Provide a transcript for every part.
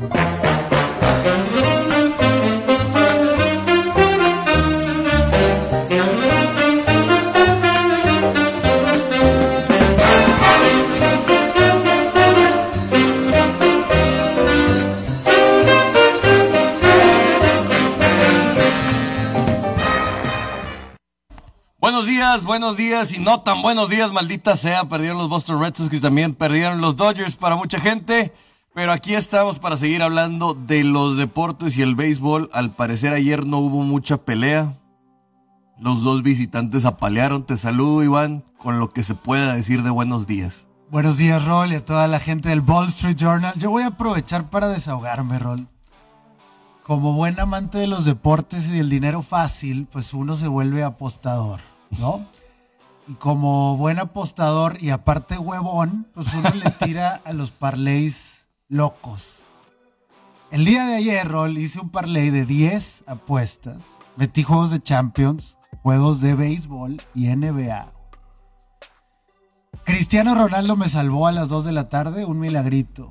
Buenos días, buenos días y no tan buenos días, maldita sea. Perdieron los Boston Red Sox que también perdieron los Dodgers para mucha gente. Pero aquí estamos para seguir hablando de los deportes y el béisbol. Al parecer ayer no hubo mucha pelea. Los dos visitantes apalearon. Te saludo, Iván, con lo que se pueda decir de buenos días. Buenos días, Rol, y a toda la gente del Wall Street Journal. Yo voy a aprovechar para desahogarme, Rol. Como buen amante de los deportes y del dinero fácil, pues uno se vuelve apostador, ¿no? Y como buen apostador y aparte huevón, pues uno le tira a los parlays locos. El día de ayer, Rol, hice un parlay de 10 apuestas. Metí juegos de Champions, juegos de béisbol y NBA. Cristiano Ronaldo me salvó a las 2 de la tarde, un milagrito.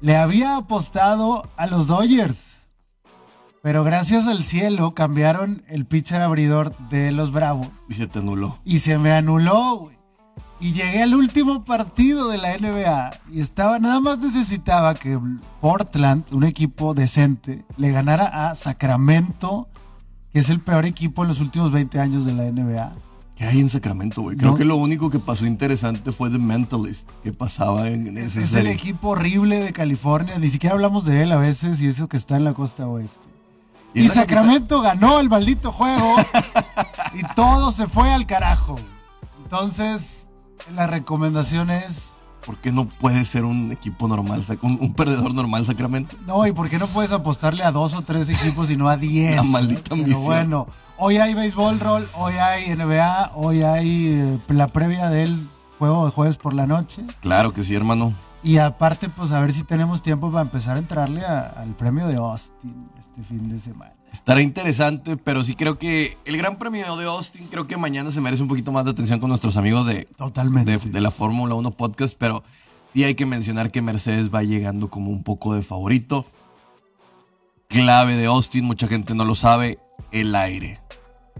Le había apostado a los Dodgers, pero gracias al cielo cambiaron el pitcher abridor de los Bravos Y se te anuló. y se me anuló, güey. Y llegué al último partido de la NBA y estaba, nada más necesitaba que Portland, un equipo decente, le ganara a Sacramento, que es el peor equipo en los últimos 20 años de la NBA. ¿Qué hay en Sacramento, güey? Creo No. que lo único que pasó interesante fue The Mentalist, que pasaba en, en Es, el equipo horrible de California, ni siquiera hablamos de él a veces y eso que está en la costa oeste. Y Sacramento ganó el maldito juego y todo se fue al carajo. Entonces, la recomendación es ¿Por qué no puede ser un equipo normal, un, un perdedor normal Sacramento? No, ¿y por qué no puedes apostarle a dos o tres equipos y no a diez? La maldita Pero ambición. bueno, hoy hay béisbol roll, hoy hay NBA, hoy hay eh, la previa del juego de jueves por la noche. Claro que sí, hermano. Y aparte, pues a ver si tenemos tiempo para empezar a entrarle a- al premio de Austin este fin de semana. Estará interesante, pero sí creo que el Gran Premio de Austin, creo que mañana se merece un poquito más de atención con nuestros amigos de, Totalmente. de, la Fórmula 1 Podcast, pero sí hay que mencionar que Mercedes va llegando como un poco de favorito. Clave de Austin, mucha gente no lo sabe, el aire.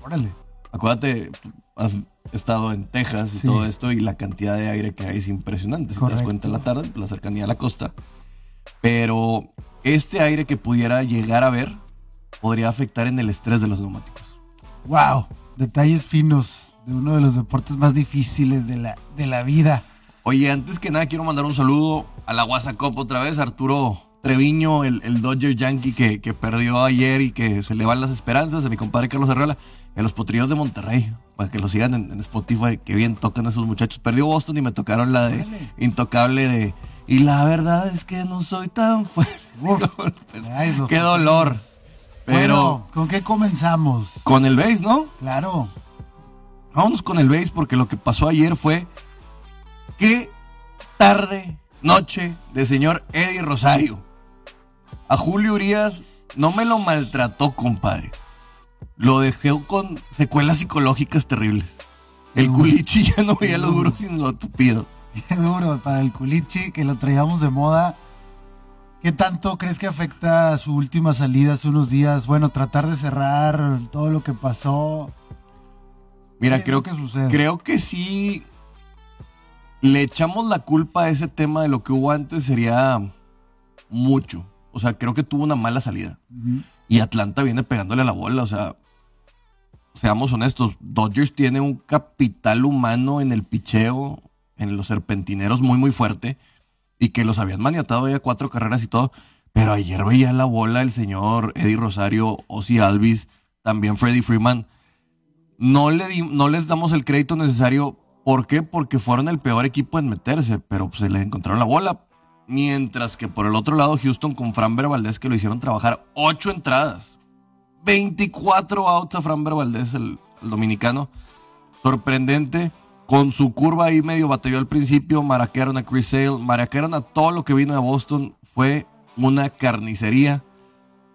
Órale. Acuérdate, has estado en Texas y Sí. todo esto y la cantidad de aire que hay es impresionante. Si te das cuenta en la tarde, la cercanía a la costa. Pero este aire que pudiera llegar a ver podría afectar en el estrés de los neumáticos. Wow, detalles finos de uno de los deportes más difíciles de la, de la vida. Oye, antes que nada quiero mandar un saludo a la WhatsApp otra vez, Arturo Treviño, el, el Dodger Yankee que, que perdió ayer y que se le van las esperanzas, a mi compadre Carlos Herrera, a los potrillos de Monterrey, para que lo sigan en, en Spotify, que bien tocan esos muchachos. Perdió Boston y me tocaron la de. Intocable de... Y la verdad es que no soy tan fuerte. Uf. Pues, Ay, qué dolor. Pero Bueno, ¿con qué comenzamos? con el base, ¿no? Claro. Vámonos con el base porque lo que pasó ayer fue qué tarde, noche de señor Eddie Rosario. A Julio Urias no me lo maltrató, compadre. Lo dejó con secuelas psicológicas terribles. El culichi ya no veía lo duro sino lo tupido. Qué duro para el culichi que lo traíamos de moda. ¿Qué tanto crees que afecta su última salida hace unos días? Bueno, tratar de cerrar todo lo que pasó. Mira, ¿Qué es creo que sucede? Creo que sí le echamos la culpa a ese tema de lo que hubo antes sería mucho. O sea, creo que tuvo una mala salida. Y Atlanta viene pegándole a la bola. O sea, seamos honestos, Dodgers tiene un capital humano en el picheo, en los serpentineros muy, muy fuerte. Y que los habían maniatado ya cuatro carreras y todo. Pero ayer veía la bola el señor Eddie Rosario, Ozzy Alvis, también Freddie Freeman. No, le no les damos el crédito necesario. ¿Por qué? Porque fueron el peor equipo en meterse, pero se les encontraron la bola. Mientras que por el otro lado, Houston con Framber Valdez, que lo hicieron trabajar ocho entradas. 24 outs a Framber Valdez, el dominicano. Sorprendente. Con su curva ahí medio batalló al principio. Maraquearon a Chris Sale. Maraquearon a todo lo que vino de Boston. Fue una carnicería.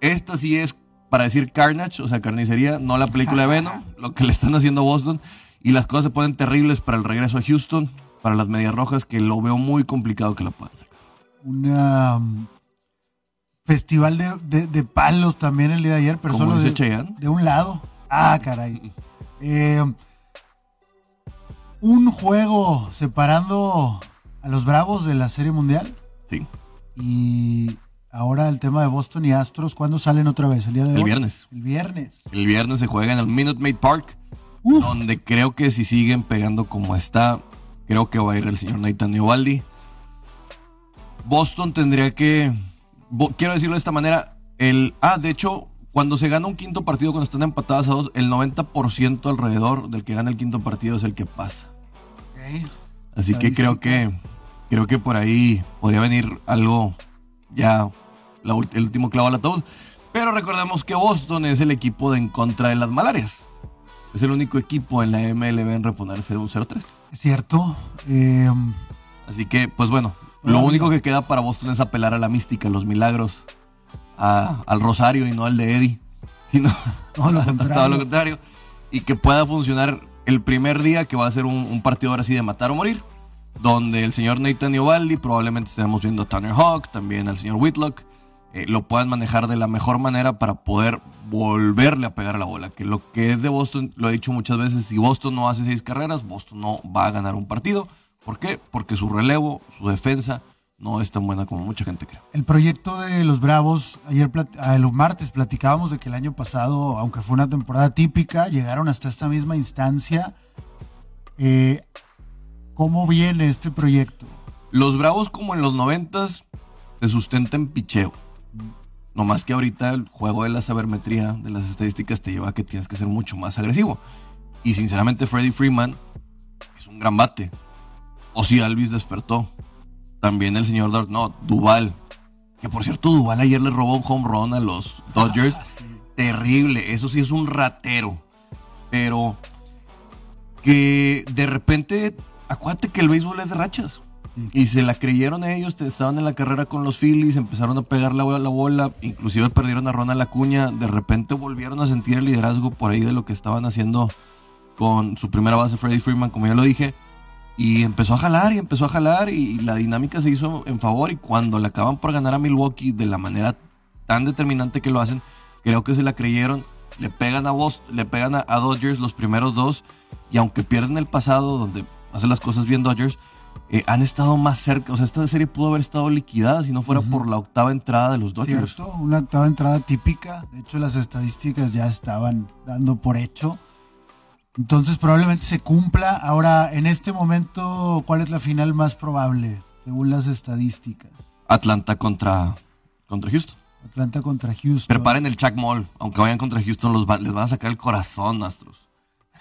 Esta sí es para decir Carnage, o sea, carnicería, no la película de Venom, lo que le están haciendo a Boston. Y las cosas se ponen terribles para el regreso a Houston, para las Medias Rojas, que lo veo muy complicado que la puedan sacar. Una, mm, festival de, de- de palos también el día de ayer, pero Como solo dice de, de un lado. Ah, caray. Eh, un juego separando a los Bravos de la Serie Mundial Sí, y ahora el tema de Boston y Astros. ¿Cuándo salen otra vez? El día de el hoy? viernes. El viernes. El viernes se juega en el Minute Maid Park, Uf, donde creo que si siguen pegando como está, creo que va a ir el señor Nathan Eovaldi. Boston tendría que, quiero decirlo de esta manera, el, ah, de hecho, cuando se gana un quinto partido, cuando están empatadas a dos, el 90% alrededor del que gana el quinto partido es el que pasa. Así que creo que creo que por ahí podría venir algo ya la el último clavo al ataúd. Pero recordemos que Boston es el equipo de en contra de las malarias. Es el único equipo en la MLB en reponerse de un 0-3. Es cierto. Eh, Así que, pues bueno, lo único que queda para Boston es apelar a la mística, a los milagros, a- al Rosario y no al de Eddie. Sino lo a contrario. todo lo contrario. Y que pueda funcionar el primer día, que va a ser un, partido ahora sí de matar o morir. Donde el señor Nathan Iovaldi, probablemente estemos viendo a Tanner Hawk, también al señor Whitlock, eh, lo puedan manejar de la mejor manera para poder volverle a pegar la bola. Que lo que es de Boston, lo he dicho muchas veces, si Boston no hace seis carreras, Boston no va a ganar un partido. ¿Por qué? Porque su relevo, su defensa, no es tan buena como mucha gente cree. El proyecto de los Bravos, ayer, ah, el martes platicábamos de que el año pasado, aunque fue una temporada típica, llegaron hasta esta misma instancia. Eh, ¿Cómo viene este proyecto? Los Bravos, como en los noventas, se sustenta en picheo. No más que ahorita el juego de la sabermetría, de las estadísticas, te lleva a que tienes que ser mucho más agresivo. Y sinceramente, Freddie Freeman es un gran bate. O si Alvis despertó. También el señor Dark, no, Duval. Que por cierto, Duval ayer le robó un home run a los Dodgers. Ah, sí. Terrible, eso sí es un ratero. Pero que de repente, acuérdate que el béisbol es de rachas. Y se la creyeron ellos, estaban en la carrera con los Phillies, empezaron a pegar la, bola- la bola, inclusive perdieron a Ronald Acuña, de repente volvieron a sentir el liderazgo por ahí de lo que estaban haciendo con su primera base Freddie Freeman, como ya lo dije, y empezó a jalar y empezó a jalar y la dinámica se hizo en favor y cuando le acaban por ganar a Milwaukee de la manera tan determinante que lo hacen, creo que se la creyeron, le pegan a Boston, le pegan a, a Dodgers los primeros dos y aunque pierden el pasado donde hacen las cosas bien Dodgers, eh, han estado más cerca, o sea, esta serie pudo haber estado liquidada si no fuera por la octava entrada de los Dodgers. ¿Cierto? Una octava entrada típica. De hecho, las estadísticas ya estaban dando por hecho. Entonces, probablemente se cumpla. Ahora, en este momento, ¿cuál es la final más probable, según las estadísticas? Atlanta contra, contra Houston. Atlanta contra Houston. Preparen el Chuck Mall, aunque vayan contra Houston, los va- les van a sacar el corazón, Astros.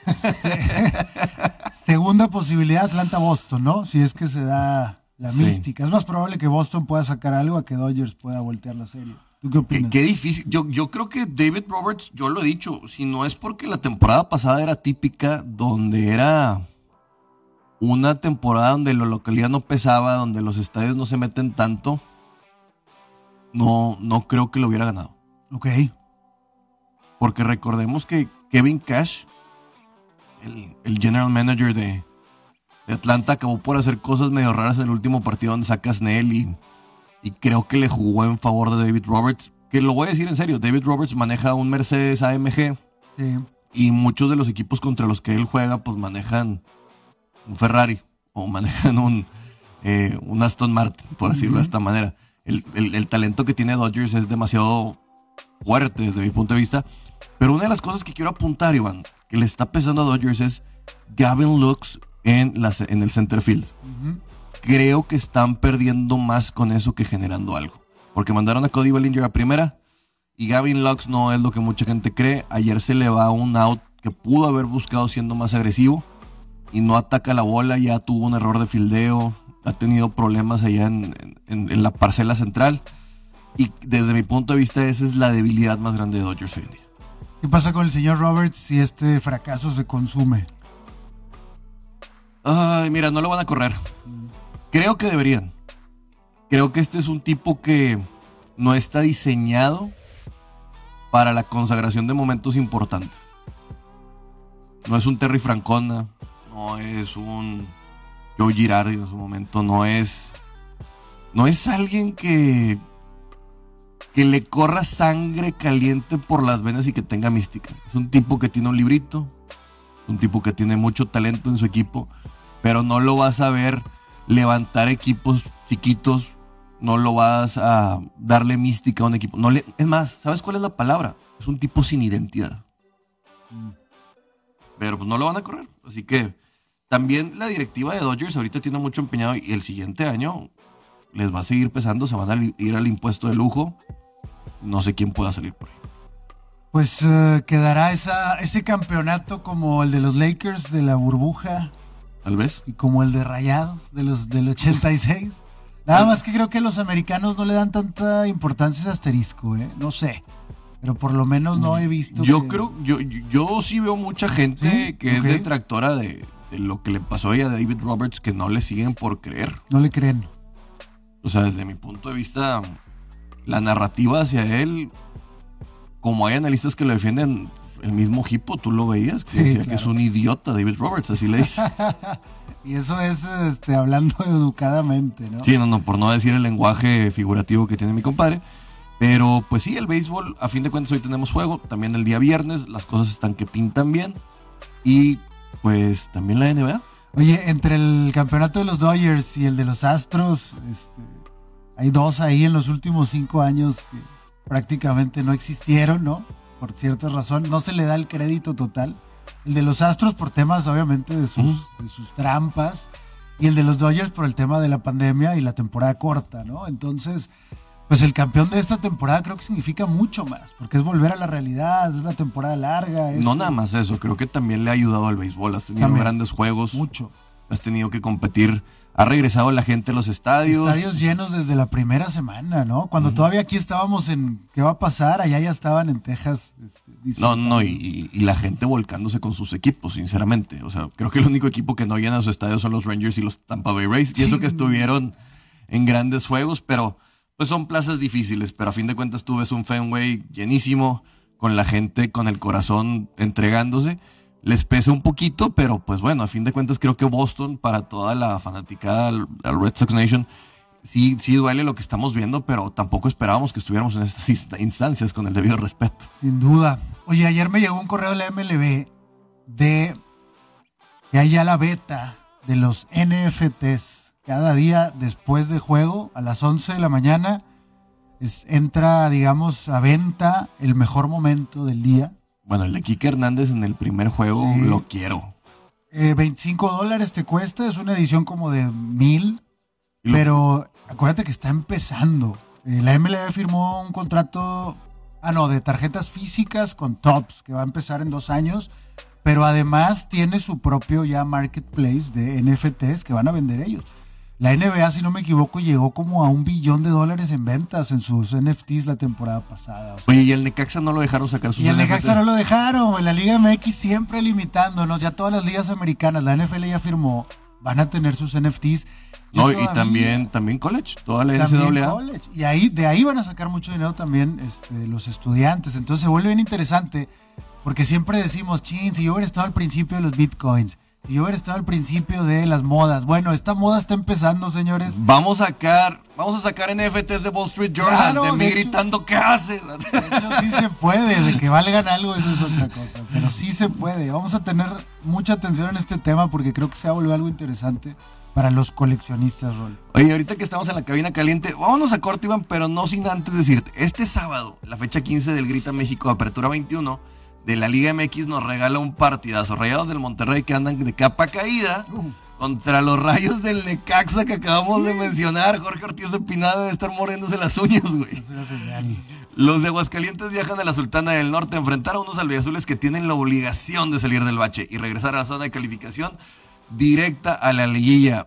Segunda posibilidad, Atlanta-Boston, ¿no? Si es que se da la Sí. mística. Es más probable que Boston pueda sacar algo a que Dodgers pueda voltear la serie. ¿Tú qué Qué, opinas? qué difícil. Yo, yo creo que David Roberts, yo lo he dicho, si no es porque la temporada pasada era típica, donde era una temporada donde la localidad no pesaba, donde los estadios no se meten tanto, no, no creo que lo hubiera ganado. Ok. Porque recordemos que Kevin Cash, el, el general manager de, de Atlanta, acabó por hacer cosas medio raras en el último partido donde saca a Snell y, y creo que le jugó en favor de David Roberts. Que lo voy a decir en serio, David Roberts maneja un Mercedes AMG Sí. y muchos de los equipos contra los que él juega pues manejan un Ferrari o manejan un, eh, un Aston Martin, por decirlo de esta manera. El, el- el talento que tiene Dodgers es demasiado fuerte desde mi punto de vista. Pero una de las cosas que quiero apuntar, Iván, que le está pesando a Dodgers es Gavin Lux en, la, en el center field. Ujú. Creo que están perdiendo más con eso que generando algo. Porque mandaron a Cody Bellinger a primera y Gavin Lux no es lo que mucha gente cree. Ayer se le va un out que pudo haber buscado siendo más agresivo y no ataca la bola, ya tuvo un error de fildeo, ha tenido problemas allá en, en- en la parcela central. Y desde mi punto de vista esa es la debilidad más grande de Dodgers hoy en día. ¿Qué pasa con el señor Roberts si este fracaso se consume? Ay, mira, no lo van a correr. Creo que deberían. Creo que este es un tipo que no está diseñado para la consagración de momentos importantes. No es un Terry Francona, no es un Joe Girardi en su momento, no es no es alguien que que le corra sangre caliente por las venas y que tenga mística. Es un tipo que tiene un librito, un tipo que tiene mucho talento en su equipo, pero no lo vas a ver levantar equipos chiquitos, no lo vas a darle mística a un equipo. No le, es más, ¿sabes cuál es la palabra? Es un tipo sin identidad. Pero pues no lo van a correr. Así que también la directiva de Dodgers ahorita tiene mucho empeñado y el siguiente año les va a seguir pesando, se van a ir al impuesto de lujo. No sé quién pueda salir por ahí. Pues eh, quedará esa, ese campeonato como el de los Lakers de la burbuja. Tal vez. Y como el de Rayados de los del 86. Nada más que creo que los americanos no le dan tanta importancia a ese asterisco, ¿eh? No sé. Pero por lo menos no he visto. Yo creo, yo, yo sí veo mucha gente que es detractora de, de, lo que le pasó a David Roberts que no le siguen por creer. No le creen. O sea, desde mi punto de vista, la narrativa hacia él, como hay analistas que lo defienden, el mismo Hippo, tú lo veías, que decía que es un idiota David Roberts, así le dice. y eso es este, hablando educadamente, ¿no? Sí, no, no, por no decir el lenguaje figurativo que tiene mi compadre. Pero pues sí, el béisbol, a fin de cuentas hoy tenemos juego, también el día viernes, las cosas están que pintan bien. Y pues también la NBA. Oye, entre el campeonato de los Dodgers y el de los Astros, este, hay dos ahí en los últimos cinco años que prácticamente no existieron, ¿no? Por ciertas razones, no se le da el crédito total. El de los Astros por temas, obviamente, de sus, de sus trampas. Y el de los Dodgers por el tema de la pandemia y la temporada corta, ¿no? Entonces, pues el campeón de esta temporada creo que significa mucho más, porque es volver a la realidad, es la temporada larga. no nada más eso, creo que también le ha ayudado al béisbol, has tenido grandes juegos. Mucho. Has tenido que competir ha regresado la gente a los estadios. Estadios llenos desde la primera semana, ¿no? Cuando todavía aquí estábamos en qué va a pasar, allá ya estaban en Texas. Este, no, no, y, la gente volcándose con sus equipos, sinceramente. O sea, creo que el único equipo que no llena su estadio son los Rangers y los Tampa Bay Rays. Y eso que estuvieron en grandes juegos, pero pues son plazas difíciles. Pero a fin de cuentas tú ves un Fenway llenísimo, con la gente con el corazón entregándose les pesa un poquito, pero pues bueno, a fin de cuentas creo que Boston, para toda la fanaticada al, Red Sox Nation, sí, sí duele lo que estamos viendo, pero tampoco esperábamos que estuviéramos en estas instancias con el debido respeto. Sin duda. Oye, ayer me llegó un correo de la MLB de que hay ya la beta de los NFTs. Cada día después de juego, a las 11 de la mañana, es, entra, digamos, a venta el mejor momento del día bueno, el de Kike Hernández en el primer juego lo quiero. 25 eh, dólares te cuesta, es una edición como de mil. Pero acuérdate que está empezando. Eh, la MLB firmó un contrato, ah, no, de tarjetas físicas con Tops, que va a empezar en dos años. Pero además tiene su propio ya marketplace de NFTs que van a vender ellos. La NBA, si no me equivoco, llegó como a un billón de dólares en ventas en sus NFTs la temporada pasada. Oye, y el Necaxa no lo dejaron sacar sus Y el Necaxa no lo dejaron, la Liga MX siempre limitándonos, ya todas las ligas americanas, la NFL ya firmó, van a tener sus NFTs. No, y también, también college, toda la NCAA. College. Y ahí, de ahí van a sacar mucho dinero también este, los estudiantes. Entonces se vuelve bien interesante, porque siempre decimos, chin, si yo hubiera estado al principio de los bitcoins, yo hubiera estado al principio de las modas. Bueno, esta moda está empezando, señores. Vamos a sacar, vamos a sacar NFTs de Wall Street Journal, de mí gritando, ¿qué haces? De hecho, sí se puede, de que valgan algo, eso es otra cosa. Pero sí se puede. Vamos a tener mucha atención en este tema porque creo que se va a volver algo interesante para los coleccionistas, Rol. Oye, ahorita que estamos en la cabina caliente, vámonos a corte, Iván, pero no sin antes decirte, este sábado, la fecha 15 del Grita México, Apertura 21, de la Liga MX nos regala un partidazo. Rayados del Monterrey que andan de capa caída contra los rayos del Necaxa que acabamos de mencionar. Jorge Ortiz de Pinada debe estar mordiéndose las uñas, güey. Los de Aguascalientes viajan a la Sultana del Norte a enfrentar a unos albiazules que tienen la obligación de salir del bache y regresar a la zona de calificación directa a la liguilla.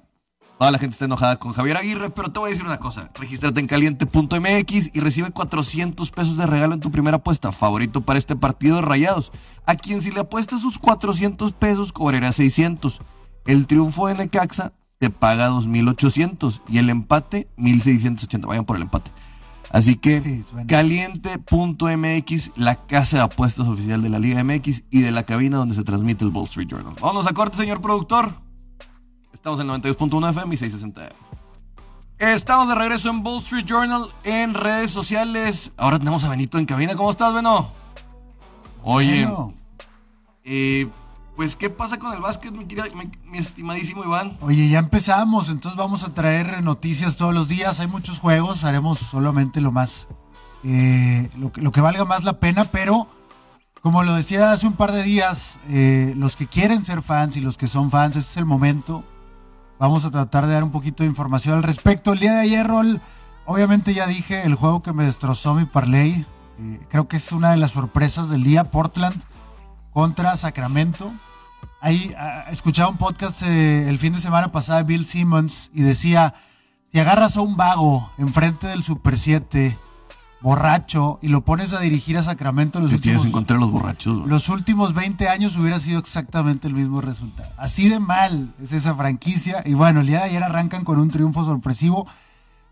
Toda la gente está enojada con Javier Aguirre, pero te voy a decir una cosa. Regístrate en caliente.mx y recibe 400 pesos de regalo en tu primera apuesta. Favorito para este partido de rayados. A quien si le apuestas sus 400 pesos cobrará 600. El triunfo de Necaxa te paga 2.800 y el empate 1.680. Vayan por el empate. Así que caliente.mx, la casa de apuestas oficial de la Liga MX y de la cabina donde se transmite el Wall Street Journal. Vamos a corte, señor productor. Estamos en 92.1 FM y 660 Estamos de regreso en Wall Street Journal en redes sociales. Ahora tenemos a Benito en cabina. ¿Cómo estás, Beno? Oye, Bueno, eh, pues, ¿qué pasa con el básquet, mi, querida- mi- mi estimadísimo Iván? Oye, ya empezamos, entonces vamos a traer noticias todos los días. Hay muchos juegos, haremos solamente lo más, eh, lo, que, lo que valga más la pena, pero como lo decía hace un par de días, eh, los que quieren ser fans y los que son fans, este es el momento. Vamos a tratar de dar un poquito de información al respecto. El día de ayer, Rol, obviamente ya dije el juego que me destrozó mi parlay. eh, creo que es una de las sorpresas del día, Portland contra Sacramento. Ahí ah, escuchaba un podcast eh, el fin de semana pasado de Bill Simmons y decía, si agarras a un vago enfrente del Super 7, borracho, y lo pones a dirigir a Sacramento los ¿Qué tienes en últimos, contra de los borrachos? güey? los últimos 20 años hubiera sido exactamente el mismo resultado. Así de mal es esa franquicia. Y bueno, el día de ayer arrancan con un triunfo sorpresivo.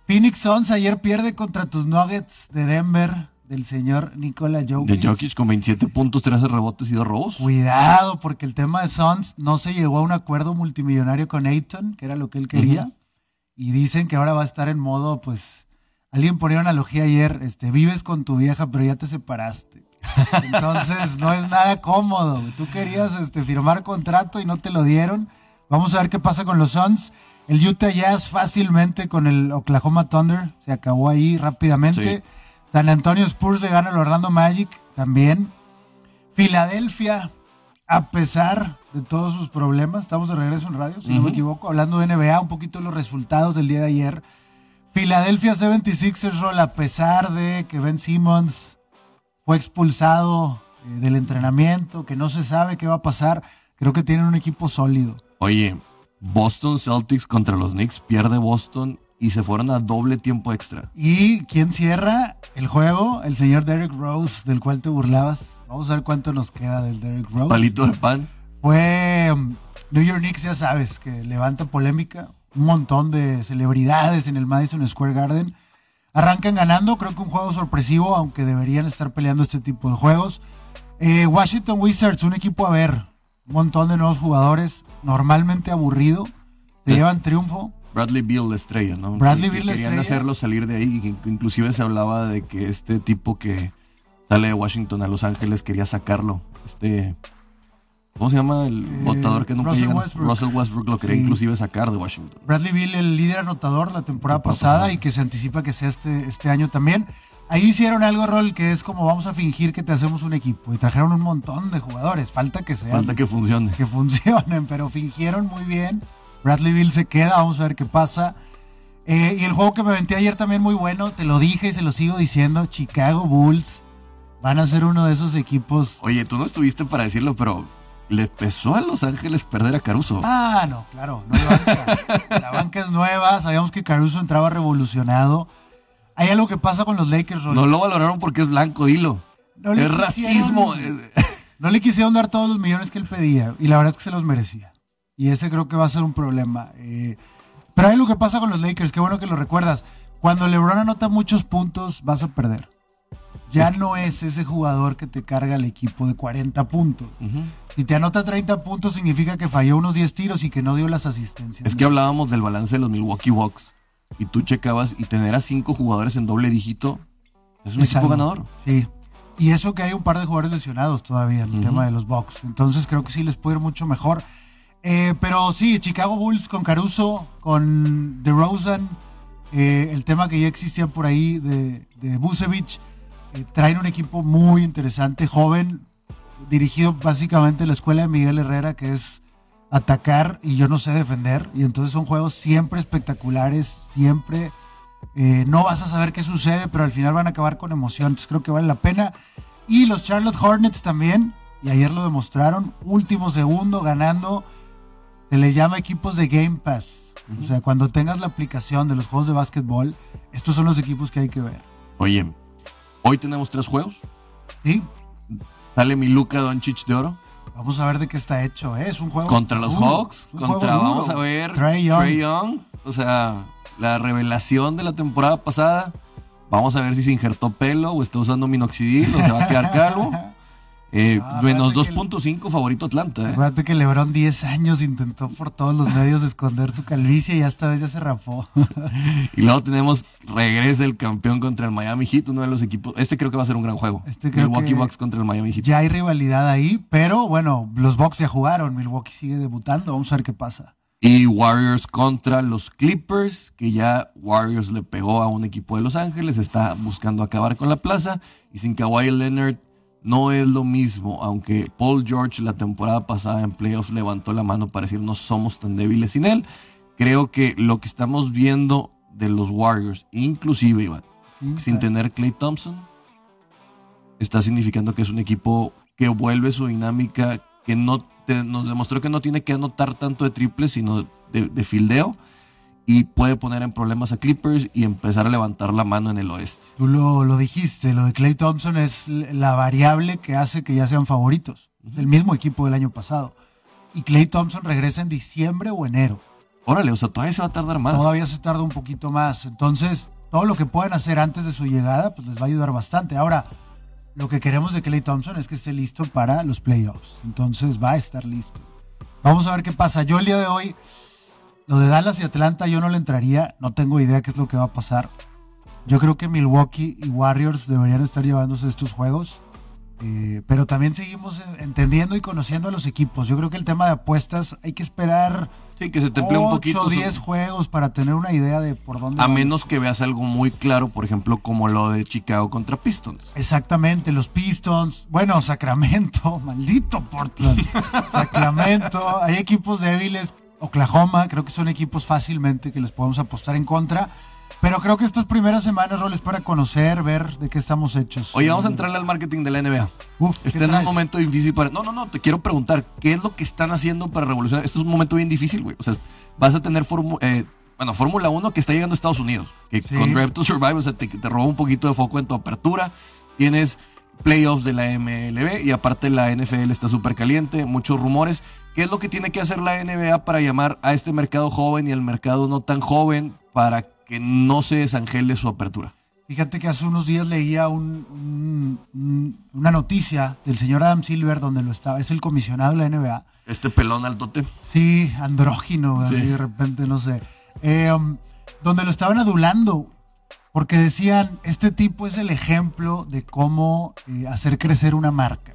Phoenix Suns ayer pierde contra tus Nuggets de Denver del señor Nikola De Jokic. Jokic con 27 puntos, 13 rebotes y 2 robos. Cuidado, porque el tema de Suns no se llegó a un acuerdo multimillonario con Ayton, que era lo que él quería. Y dicen que ahora va a estar en modo, pues, alguien ponía una analogía ayer, este, vives con tu vieja, pero ya te separaste. Entonces, no es nada cómodo. Tú querías este, firmar contrato y no te lo dieron. Vamos a ver qué pasa con los Suns. El Utah Jazz fácilmente con el Oklahoma Thunder. Se acabó ahí rápidamente. Sí. San Antonio Spurs le gana al Orlando Magic también. Filadelfia, a pesar de todos sus problemas, estamos de regreso en radio, si no me equivoco, hablando de NBA, un poquito de los resultados del día de ayer. Philadelphia 76ers roll, a pesar de que Ben Simmons fue expulsado eh, del entrenamiento, que no se sabe qué va a pasar, creo que tienen un equipo sólido. Oye, Boston Celtics contra los Knicks pierde Boston y se fueron a doble tiempo extra. ¿Y quién cierra el juego? El señor Derek Rose, del cual te burlabas. Vamos a ver cuánto nos queda del Derek Rose. Palito de pan. Fue um, New York Knicks, ya sabes, que levanta polémica. Un montón de celebridades en el Madison Square Garden. Arrancan ganando, creo que un juego sorpresivo, aunque deberían estar peleando este tipo de juegos. Eh, Washington Wizards, un equipo a ver. Un montón de nuevos jugadores, normalmente aburrido. Se Es- llevan triunfo. Bradley Beal la estrella, ¿no? Bradley Beal la Querían estrella. hacerlo salir de ahí. inclusive se hablaba de que este tipo que sale de Washington a Los Ángeles quería sacarlo. Este. ¿Cómo se llama? El Eh, votador que nunca Russell llega. Westbrook. Russell Westbrook lo quería Sí. inclusive sacar de Washington. Bradley Bill, el líder anotador la temporada Temporada pasada, pasada. y que se anticipa que sea este, este año también. Ahí hicieron algo, Rol, que es como vamos a fingir que te hacemos un equipo. Y trajeron un montón de jugadores. Falta que sean, Falta que funcione. que funcionen, pero fingieron muy bien. Bradley Bill se queda, vamos a ver qué pasa. Eh, y el juego que me aventé ayer también muy bueno, te lo dije y se lo sigo diciendo, Chicago Bulls van a ser uno de esos equipos. Oye, tú no estuviste para decirlo, pero le pesó a Los Ángeles perder a Caruso. Ah, no, claro, no hay banca. La banca es nueva, sabíamos que Caruso entraba revolucionado. Hay algo que pasa con los Lakers. No lo valoraron porque es blanco, dilo. No es racismo. No le quisieron dar todos los millones que él pedía y la verdad es que se los merecía. Y ese creo que va a ser un problema. Eh, pero hay algo que pasa con los Lakers, qué bueno que lo recuerdas. Cuando LeBron anota muchos puntos, vas a perder. Ya Es que- no es ese jugador que te carga el equipo de 40 puntos. Ujú. Si te anota 30 puntos significa que falló unos 10 tiros y que no dio las asistencias. Es que hablábamos del balance de los Milwaukee Bucks. Y tú checabas y tener a cinco jugadores en doble dígito es un Es equipo algo. ganador. Sí. Y eso que hay un par de jugadores lesionados todavía en el tema de los Bucks. Entonces creo que sí les puede ir mucho mejor. Eh, pero sí, Chicago Bulls con Caruso, con DeRozan, eh, el tema que ya existía por ahí de, de eh, traen un equipo muy interesante, joven, dirigido básicamente a la escuela de Miguel Herrera, que es atacar y yo no sé defender. Y entonces son juegos siempre espectaculares, siempre eh, no vas a saber qué sucede, pero al final van a acabar con emoción. Entonces creo que vale la pena. Y los Charlotte Hornets también, y ayer lo demostraron, último segundo ganando. Se le llama equipos de Game Pass. O sea, cuando tengas la aplicación de los juegos de básquetbol, estos son los equipos que hay que ver. Oye, hoy tenemos tres juegos. ¿Sí? Sale mi Luca Doncic de oro Vamos a ver de qué está hecho. ¿eh? Es un juego contra los duro, Hawks. Contra, vamos a ver, Trae Young. Young. O sea, la revelación de la temporada pasada. Vamos a ver si se injertó pelo o está usando minoxidil o se va a quedar calvo. Eh, Ah, menos acuérdate que 2.5 favorito Atlanta. ¿eh? Acuérdate que LeBron 10 años intentó por todos los medios esconder su calvicie y esta vez ya se rapó. Y luego tenemos, regresa el campeón contra el Miami Heat, uno de los equipos. Este creo que va a ser un gran juego. Este creo Milwaukee que- Bucks contra el Miami Heat. ya hay rivalidad ahí, pero bueno, los Bucks ya jugaron, Milwaukee sigue debutando, vamos a ver qué pasa. Y Warriors contra los Clippers, que ya Warriors le pegó a un equipo de Los Ángeles, está buscando acabar con la plaza. Y sin Kawhi Leonard no es lo mismo, aunque Paul George la temporada pasada en playoffs levantó la mano para decir no somos tan débiles sin él. Creo que lo que estamos viendo de los Warriors, inclusive Iván, Sí, sin tener Clay Thompson, está significando que es un equipo que vuelve su dinámica, que no te- nos demostró que no tiene que anotar tanto de triples, sino de, de fildeo, y puede poner en problemas a Clippers y empezar a levantar la mano en el oeste. Tú lo, lo dijiste, lo de Clay Thompson es la variable que hace que ya sean favoritos. Es el mismo equipo del año pasado. Y Clay Thompson regresa en diciembre o enero. Órale, o sea, todavía se va a tardar más. Todavía se tarda un poquito más. Entonces, todo lo que pueden hacer antes de su llegada, pues les va a ayudar bastante. Ahora, lo que queremos de Clay Thompson es que esté listo para los playoffs. Entonces, va a estar listo. Vamos a ver qué pasa. Yo el día de hoy, lo de Dallas y Atlanta, yo no le entraría. No tengo idea qué es lo que va a pasar. Yo creo que Milwaukee y Warriors deberían estar llevándose estos juegos. Eh, pero también seguimos entendiendo y conociendo a los equipos. Yo creo que el tema de apuestas hay que esperar Sí, que se temple un 8 poquito. o su- 10 juegos para tener una idea de por dónde. a vamos. menos que veas algo muy claro, por ejemplo, como lo de Chicago contra Pistons. Exactamente, los Pistons. Bueno, Sacramento, maldito Portland. Sacramento, hay equipos débiles. Oklahoma, creo que son equipos fácilmente que les podemos apostar en contra. Pero creo que estas primeras semanas, Rol, es para conocer, ver de qué estamos hechos. Oye, vamos a entrarle al marketing de la NBA. Uf, ¿qué Está en un momento difícil para. No, no, no, te quiero preguntar, ¿qué es lo que están haciendo para revolucionar? Esto es un momento bien difícil, güey. O sea, vas a tener Fórmula. eh, bueno, Fórmula 1 que está llegando a Estados Unidos. Que Sí. con Drive to Survive, o sea, te, te roba un poquito de foco en tu apertura. Tienes playoffs de la MLB y aparte la NFL está súper caliente, muchos rumores. ¿Qué es lo que tiene que hacer la NBA para llamar a este mercado joven y al mercado no tan joven para que no se desangele su apertura? Fíjate que hace unos días leía un- un- un- una noticia del señor Adam Silver donde lo estaba, es el comisionado de la NBA. Este pelón altote. Sí, andrógino, Sí. de repente, no sé. Eh, um, donde lo estaban adulando, porque decían, este tipo es el ejemplo de cómo eh, hacer crecer una marca.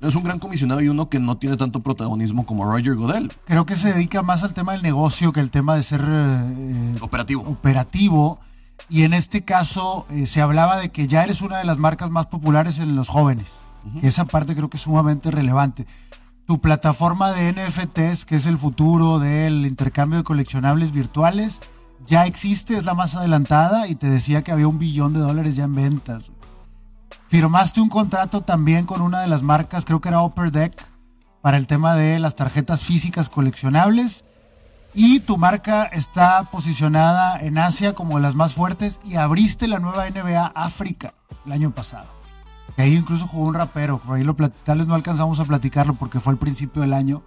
Es un gran comisionado y uno que no tiene tanto protagonismo como Roger Godel, Creo que se dedica más al tema del negocio que al tema de ser eh, operativo. operativo. Y en este caso eh, se hablaba de que ya eres una de las marcas más populares en los jóvenes. Que esa parte creo que es sumamente relevante. Tu plataforma de NFTs, que es el futuro del intercambio de coleccionables virtuales, ya existe, es la más adelantada y te decía que había un billón de dólares ya en ventas. Firmaste un contrato también con una de las marcas, creo que era Upper Deck, para el tema de las tarjetas físicas coleccionables. Y tu marca está posicionada en Asia como de las más fuertes y abriste la nueva NBA África el año pasado. Que ahí incluso jugó un rapero, por ahí tal vez no alcanzamos a platicarlo porque fue al principio del año.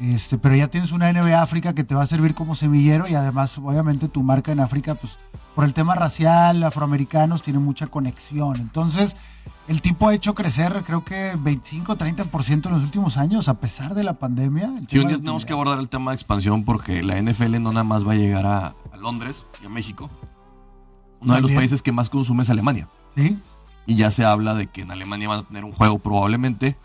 Este, pero ya tienes una NBA África que te va a servir como semillero y además obviamente tu marca en África pues por el tema racial, afroamericanos tiene mucha conexión. Entonces, el tipo ha hecho crecer creo que 25, 30% en los últimos años a pesar de la pandemia. Y un día tenemos que abordar el tema de expansión porque la NFL no nada más va a llegar a, a Londres y a México. Uno de los También. países que más consume es Alemania. ¿Sí? Y ya se habla de que en Alemania van a tener un juego probablemente.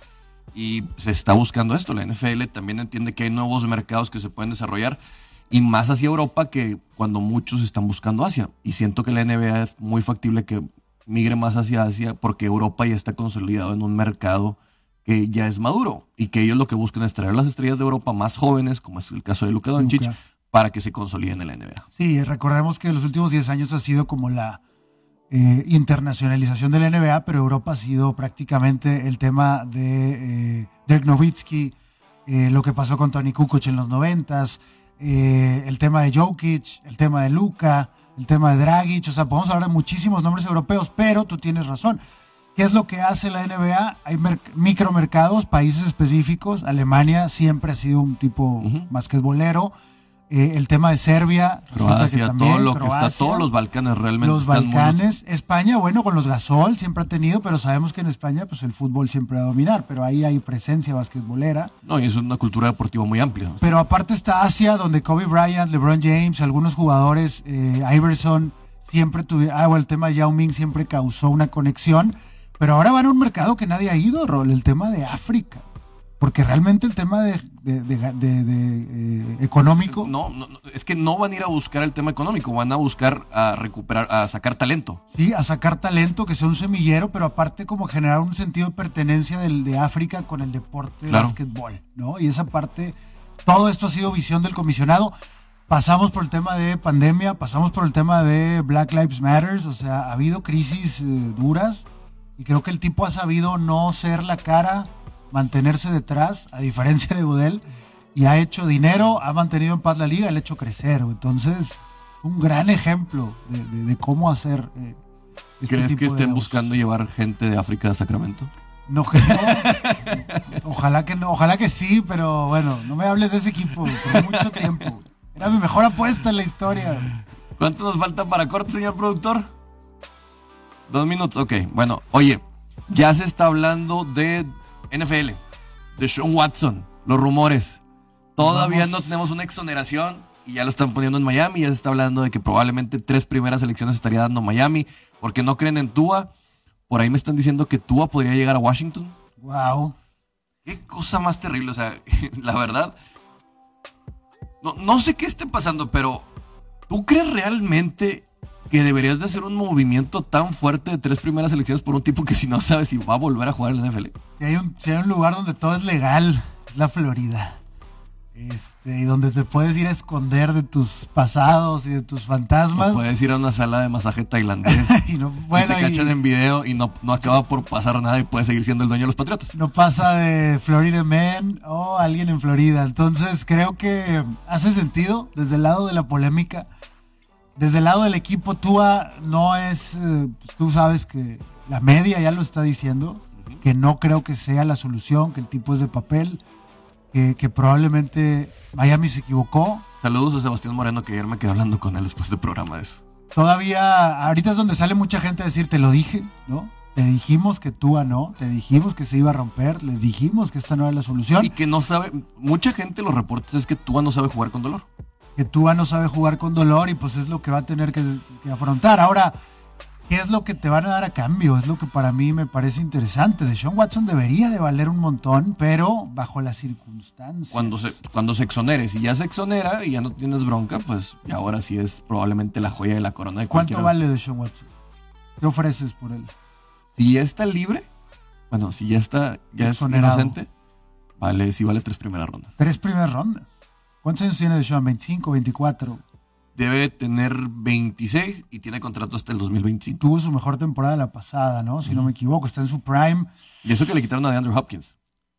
Y se está buscando esto. La NFL también entiende que hay nuevos mercados que se pueden desarrollar. Y más hacia Europa que cuando muchos están buscando Asia. Y siento que la NBA es muy factible que migre más hacia Asia porque Europa ya está consolidado en un mercado que ya es maduro. Y que ellos lo que buscan es traer las estrellas de Europa más jóvenes, como es el caso de Luka Doncic, Luka. para que se consoliden en la NBA. Sí, recordemos que los últimos 10 años ha sido como la eh, internacionalización de la NBA, pero Europa ha sido prácticamente el tema de eh, Dirk Nowitzki, eh, lo que pasó con Tony Kukoc en los 90 el tema de Jokic, el tema de Luka, el tema de Dragic, o sea, podemos hablar de muchísimos nombres europeos, pero tú tienes razón. ¿Qué es lo que hace la NBA? Hay mer- micromercados, países específicos. Alemania siempre ha sido un tipo Ujú. basquetbolero. Eh, el tema de Serbia, Croacia, también, todo lo que está, todos los Balcanes realmente los están muy- Balcanes, España, bueno, con los Gasol siempre ha tenido, pero sabemos que en España pues el fútbol siempre va a dominar, pero ahí hay presencia basquetbolera. No, y es una cultura deportiva muy amplia. Pero aparte está Asia, donde Kobe Bryant, LeBron James, algunos jugadores, eh, Iverson, siempre tuvieron, ah, bueno, el tema de Yao Ming siempre causó una conexión, pero ahora van a un mercado que nadie ha ido, Rol, el tema de África. Porque realmente el tema de, de- de- de- de, eh, económico, No, no, no, es que no van a ir a buscar el tema económico, van a buscar a recuperar, a sacar talento. sí, a sacar talento, que sea un semillero, pero aparte como generar un sentido de pertenencia del, de África con el deporte de Claro. básquetbol, ¿no? Y esa parte, todo esto ha sido visión del comisionado. Pasamos por el tema de pandemia, pasamos por el tema de Black Lives Matters, o sea, ha habido crisis eh, duras y creo que el tipo ha sabido no ser la cara, mantenerse detrás, a diferencia de Godel, y ha hecho dinero, ha mantenido en paz la liga, le ha hecho crecer. Entonces, un gran ejemplo de, de- de cómo hacer eh, este ¿Crees tipo que estén buscando llevar gente de África a Sacramento? No creo. ojalá que no, ojalá que sí, pero bueno, no me hables de ese equipo por mucho tiempo. Era mi mejor apuesta en la historia. ¿Cuánto nos falta para corte, señor productor? Dos minutos, ok. Bueno, oye, ya se está hablando de NFL, de Sean Watson, los rumores. Todavía Vamos. no tenemos una exoneración y ya lo están poniendo en Miami. Ya se está hablando de que probablemente tres primeras elecciones estaría dando Miami porque no creen en Tua. Por ahí me están diciendo que Tua podría llegar a Washington. Wow. Qué cosa más terrible, o sea, la verdad. No, no sé qué esté pasando, pero ¿tú crees realmente que deberías de hacer un movimiento tan fuerte de tres primeras elecciones por un tipo que si no sabes si va a volver a jugar en la NFL? Si hay, un, si hay un lugar donde todo es legal, es la Florida. Este, y donde te puedes ir a esconder de tus pasados y de tus O fantasmas. puedes ir a una sala de masaje tailandés Y no, y bueno, te y cachan en video y no, no acaba por pasar nada y puedes seguir siendo el dueño de los Patriotas. no pasa de Florida Man o alguien en Florida. Entonces creo que hace sentido desde el lado de la polémica. Desde el lado del equipo, Tua no es, eh, pues, tú sabes que la media ya lo está diciendo, que no creo que sea la solución, que el tipo es de papel, que, que probablemente Miami se equivocó. Saludos a Sebastián Moreno que ayer me quedé hablando con él después del programa de eso. Todavía, ahorita es donde sale mucha gente a decir, te lo dije, ¿no? Te dijimos que Tua no, te dijimos que se iba a romper, les dijimos que esta no era la solución. Y que no sabe, mucha gente los reportes es que Tua no sabe jugar con dolor. Que Tua no sabe jugar con dolor y pues es lo que va a tener que, que afrontar. Ahora, ¿qué es lo que te van a dar a cambio? Es lo que para mí me parece interesante. De Sean Watson debería de valer un montón, pero bajo las circunstancias. Cuando se, cuando se exonere, si ya se exonera y ya no tienes bronca, pues ahora sí es probablemente la joya de la corona de ¿Cuánto vale de Sean Watson? ¿Qué ofreces por él? Si ya está libre, bueno, si ya está, ya Exonerado. es inocente, vale, sí vale tres primeras rondas. Tres primeras rondas. ¿Cuántos años tiene de Sean? ¿25, 24? Debe tener 26 y tiene contrato hasta el 2025. Tuvo su mejor temporada la pasada, ¿no? Si no me equivoco, está en su prime. Y eso que le quitaron a DeAndre Hopkins.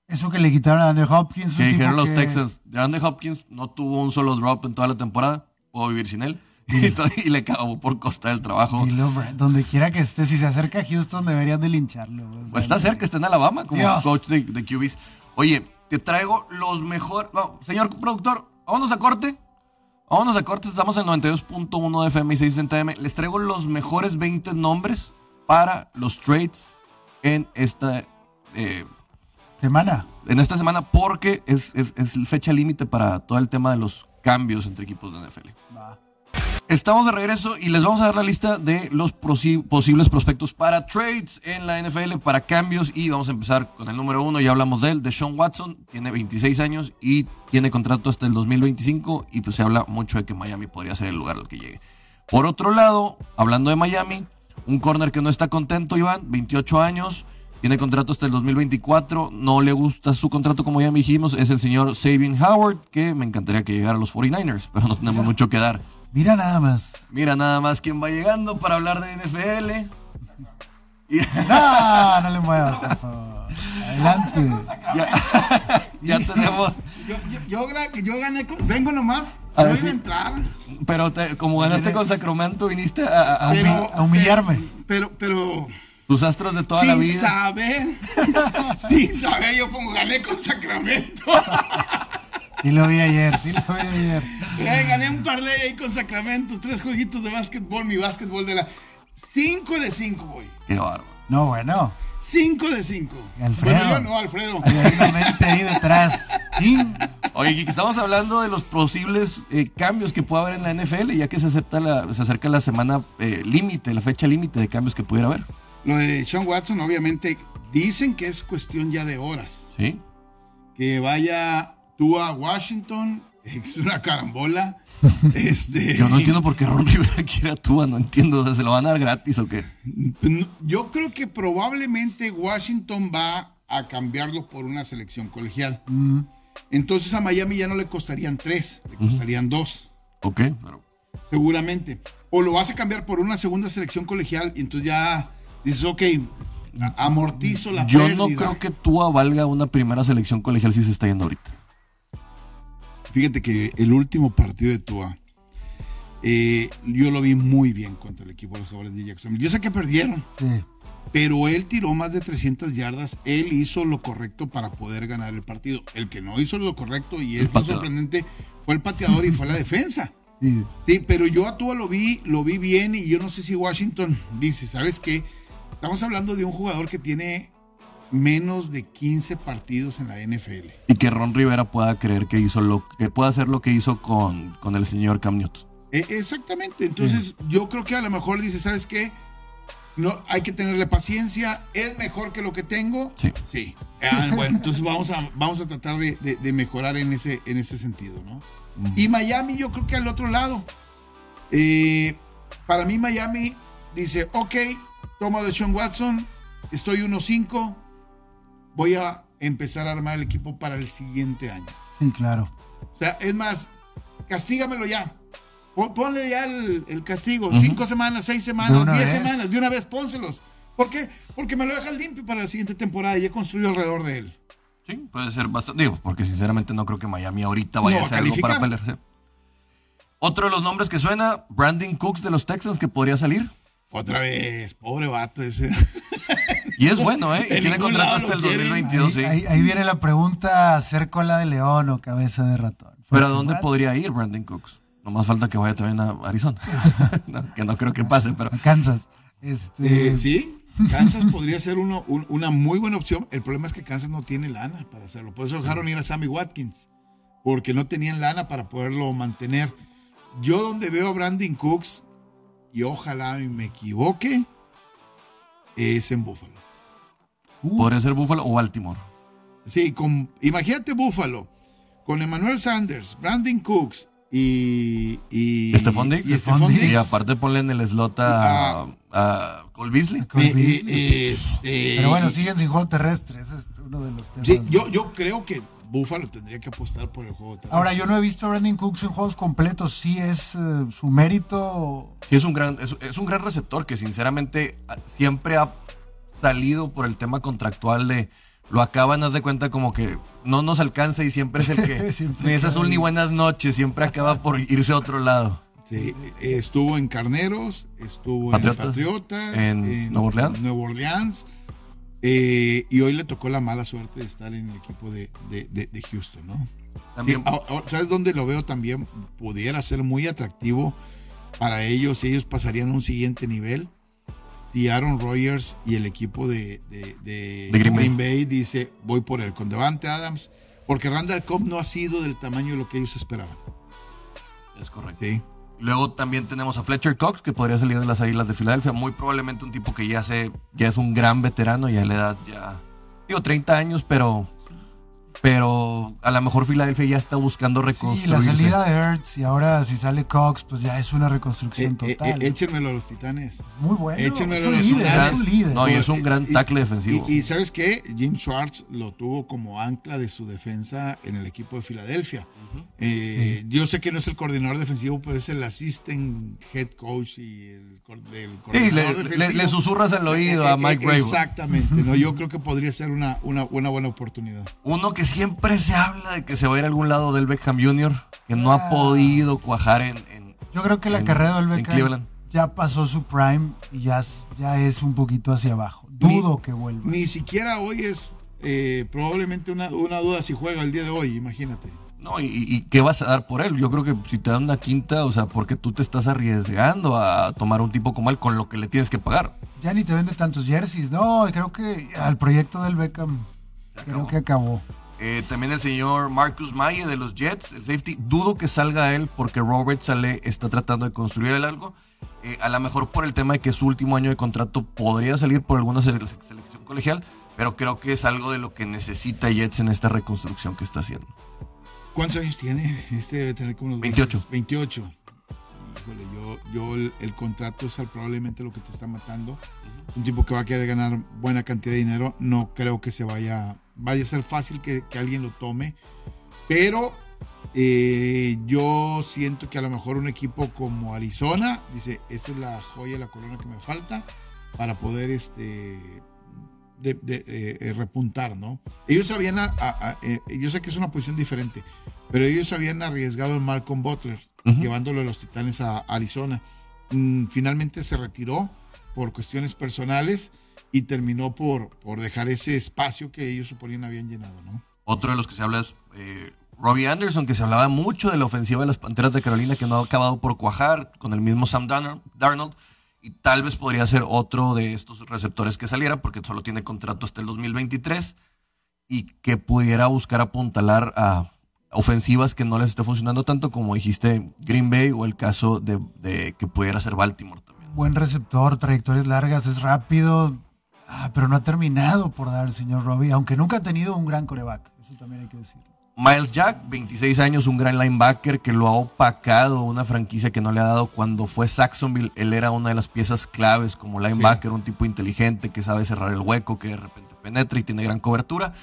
Eso que le quitaron a Andrew Hopkins. Que dijeron los que- Texans, DeAndre Hopkins no tuvo un solo drop en toda la temporada, puedo vivir sin él. Y, le acabó por costar el trabajo. Dilo, donde quiera que esté, si se acerca a Houston deberían de lincharlo. o sea, Pues está cerca, está en Alabama como Dios. coach de, de QBs. Oye, te traigo los mejores. No, señor productor, vámonos a corte. Vámonos a corte, estamos en 92.1 de FM y 660M. Les traigo los mejores 20 nombres para los trades en esta, eh, Semana. en esta semana porque es, es- es fecha límite para todo el tema de los cambios entre equipos de NFL. Va. Estamos de regreso y les vamos a dar la lista de los posibles prospectos para trades en la NFL, para cambios. Y vamos a empezar con el número uno, ya hablamos de él, de Sean Watson. Tiene 26 años y tiene contrato hasta el 2025. Y pues se habla mucho de que Miami podría ser el lugar al que llegue. Por otro lado, hablando de Miami, un corner que no está contento, Iván, 28 años. Tiene contrato hasta el 2024. No le gusta su contrato, como ya dijimos. Es el señor Sabian Howard, que me encantaría que llegara a los 49ers, pero no tenemos mucho que dar. Mira nada más. Mira nada más quién va llegando para hablar de NFL. Y- No, no le muevas, por favor. Adelante. ya, ya tenemos. Yo, yo, yo, gra- yo gané, con- vengo nomás, A yo ver, iba a sí. entrar. Pero te- como ganaste con Sacramento, viniste a, a- a Pero- humi- a humillarme. Pero, pero, tus astros de toda sin la vida. saber, sin saber, yo como gané con Sacramento. Sí lo vi ayer, sí lo vi ayer. Eh, gané un parlay ahí con Sacramento, tres jueguitos de básquetbol, mi básquetbol de la... 5 de 5 voy. Qué bárbaro. No, bueno. 5 de 5. Alfredo. Bueno, yo no, Alfredo. Hay una mente ahí detrás. Sí. Oye, Kiki, estamos hablando de los posibles eh, cambios que puede haber en la NFL, ya que se, acepta la, se acerca la semana eh, límite, la fecha límite de cambios que pudiera haber. Lo de Sean Watson, obviamente, dicen que es cuestión ya de horas. ¿Sí? Que vaya tú a Washington, es una carambola. Este, Yo no entiendo por qué Ron Rivera quiere a Tua, no entiendo, o sea, ¿se lo van a dar gratis o qué? No, Yo creo que probablemente Washington va a cambiarlo por una selección colegial. Mm, Entonces a Miami ya no le costarían tres, le costarían dos, Ok, pero seguramente. O lo vas a cambiar por una segunda selección colegial y entonces ya dices, ok, amortizo la yo pérdida. no creo que Tua valga una primera selección colegial si se está yendo ahorita. Fíjate que el último partido de Tua, eh, yo lo vi muy bien contra el equipo de los jugadores de Jackson. Yo sé que perdieron, sí. pero él tiró más de 300 yardas. Él hizo lo correcto para poder ganar el partido. El que no hizo lo correcto y es lo sorprendente fue el pateador y fue la defensa. sí. Sí, pero yo a Tua lo vi, lo vi bien y yo no sé si Washington dice, ¿sabes qué? Estamos hablando de un jugador que tiene menos de 15 partidos en la NFL. Y que Ron Rivera pueda creer que hizo lo que pueda hacer lo que hizo con, con el señor Cam Newton. E- exactamente. Entonces, yo creo que a lo mejor dice, ¿sabes qué? No, hay que tenerle paciencia. ¿Es mejor que lo que tengo? Sí. Sí. Ah, bueno, entonces vamos a, vamos a tratar de, de- de mejorar en ese, en ese sentido, ¿no? Y Miami, yo creo que al otro lado. Eh, para mí, Miami dice, ok, toma de Sean Watson, estoy 1-5, voy a empezar a armar el equipo para el siguiente año. Sí, claro. O sea, es más, castígamelo ya. Pon- Ponle ya el, el castigo. Cinco semanas, seis semanas, diez vez. semanas. De una vez, pónselos. ¿Por qué? Porque me lo deja limpio para la siguiente temporada y he construido alrededor de él. Sí, puede ser bastante. Digo, porque sinceramente no creo que Miami ahorita vaya No, a hacer algo para pelearse. Otro de los nombres que suena, Brandon Cooks de los Texans, que podría salir. Otra vez, pobre vato ese. Y es bueno, ¿eh? Y En tiene contrato hasta el quieren. 2022, ahí, sí. ahí- ahí viene la pregunta, ¿hacer cola de león o cabeza de ratón? Pero ¿a dónde podría ir Brandon Cooks? No más falta que vaya también a Arizona. No, que no creo que pase, pero A Kansas. Este, Eh, sí, Kansas podría ser uno, un- una muy buena opción. El problema es que Kansas no tiene lana para hacerlo. Por eso dejaron ir a Sammy Watkins. Porque no tenían lana para poderlo mantener. Yo donde veo a Brandon Cooks, y ojalá me equivoque, es en Buffalo. Uh, podría ser Buffalo o Baltimore. Sí, con, imagínate Buffalo, con Emmanuel Sanders, Brandon Cooks y... y Stephon Diggs. y Stephon Diggs. Y Diggs. aparte ponle en el slot a, a Cole Beasley. Cole Eh, eh, este, Pero bueno, siguen sin juego terrestre. Ese es uno de los temas. Sí, yo, yo creo que Buffalo tendría que apostar por el juego. terrestre. Ahora, yo no he visto a Brandon Cooks en juegos completos. Sí es eh, su mérito. Sí, es un gran, es, es un gran receptor que sinceramente a- siempre ha salido por el tema contractual de lo acaban, haz de cuenta como que no nos alcanza y siempre es el que ni es acaba azul ni buenas noches, siempre acaba por irse a otro lado. Sí, estuvo en Carneros, estuvo Patriotas. en Patriotas, En Nueva Orleans. Nueva Orleans, eh, y hoy le tocó la mala suerte de estar en el equipo de, de- de- de Houston, ¿no? También Sí, ahora- ahora, ¿Sabes dónde lo veo también? Pudiera ser muy atractivo para ellos y ellos pasarían a un siguiente nivel. Si Aaron Rodgers y el equipo de, de- de De Green Bay. Bay. dice, voy por él con Devante Adams, porque Randall Cobb no ha sido del tamaño de lo que ellos esperaban. es correcto. Sí. Luego también tenemos a Fletcher Cox, que podría salir de las Águilas de Filadelfia. Muy probablemente un tipo que ya se, ya es un gran veterano, ya a la edad ya, digo, 30 años, pero, pero a lo mejor Filadelfia ya está buscando Sí, reconstruirse. la salida de Ertz y ahora si sale Cox, pues ya es una reconstrucción Eh, eh, total. eh, échenmelo a los titanes. Muy bueno. échenmelo es a un los líder, Titanes. es un líder. No, y es un gran Y- tackle defensivo. Y, y ¿sabes qué? Jim Schwartz lo tuvo como ancla de su defensa en el equipo de Filadelfia. Eh, Yo sé que no es el coordinador defensivo, pero es el assistant head coach y el, del Sí, coordinador le, le- defensivo. le susurras al oído Eh, a eh, Mike eh, Bravo. Exactamente, ¿no? yo creo que podría ser una, una, una buena oportunidad. Uno que siempre se habla de que se va a ir a algún lado del Beckham Jr., que no ha podido cuajar en, en- Yo creo que la en- carrera del Beckham ya pasó su prime y ya, es- ya es un poquito hacia abajo. Ni- Dudo que vuelva. Ni siquiera hoy es eh, probablemente una, una duda si juega el día de hoy, imagínate. No, y, y qué vas a dar por él? Yo creo que si te dan una quinta, o sea, porque tú te estás arriesgando a tomar un tipo como él con lo que le tienes que pagar. Ya ni te vende tantos jerseys. No, creo que al proyecto del Beckham creo que acabó. Eh, también el señor Marcus Maye de los Jets, el safety. Dudo que salga él porque Robert Saleh está tratando de construir el algo. Eh, a lo mejor por el tema de que su último año de contrato podría salir por alguna selección colegial, pero creo que es algo de lo que necesita Jets en esta reconstrucción que está haciendo. ¿Cuántos años tiene? Este debe tener como unos 28. 28. Híjole, yo, yo el, contrato es probablemente lo que te está matando. Un tipo que va a querer ganar buena cantidad de dinero. No creo que se vaya, vaya a ser fácil que, alguien lo tome. Pero eh, yo siento que a lo mejor un equipo como Arizona dice, esa es la joya, la corona que me falta para poder este de, eh, repuntar, ¿no? Ellos habían, eh, yo sé que es una posición diferente, pero ellos habían arriesgado en Malcolm Butler, llevándolo a los Titanes a Arizona. Mm, finalmente se retiró por cuestiones personales y terminó por, por dejar ese espacio que ellos suponían habían llenado, ¿no? Otro de los que se habla es Robbie Anderson, que se hablaba mucho de la ofensiva de las Panteras de Carolina, que no ha acabado por cuajar con el mismo Sam Darnold y tal vez podría ser otro de estos receptores que saliera porque solo tiene contrato hasta el 2023 y que pudiera buscar apuntalar a ofensivas que no les esté funcionando tanto como dijiste Green Bay o el caso de, que pudiera ser Baltimore también. Buen receptor, trayectorias largas, es rápido, ah, pero no ha terminado por dar el señor Robbie, aunque nunca ha tenido un gran coreback, eso también hay que decirlo. Miles Jack, 26 años, un gran linebacker que lo ha opacado, una franquicia que no le ha dado cuando fue Saxonville. Él era una de las piezas claves como linebacker, un tipo inteligente que sabe cerrar el hueco, que de repente penetra y tiene gran cobertura.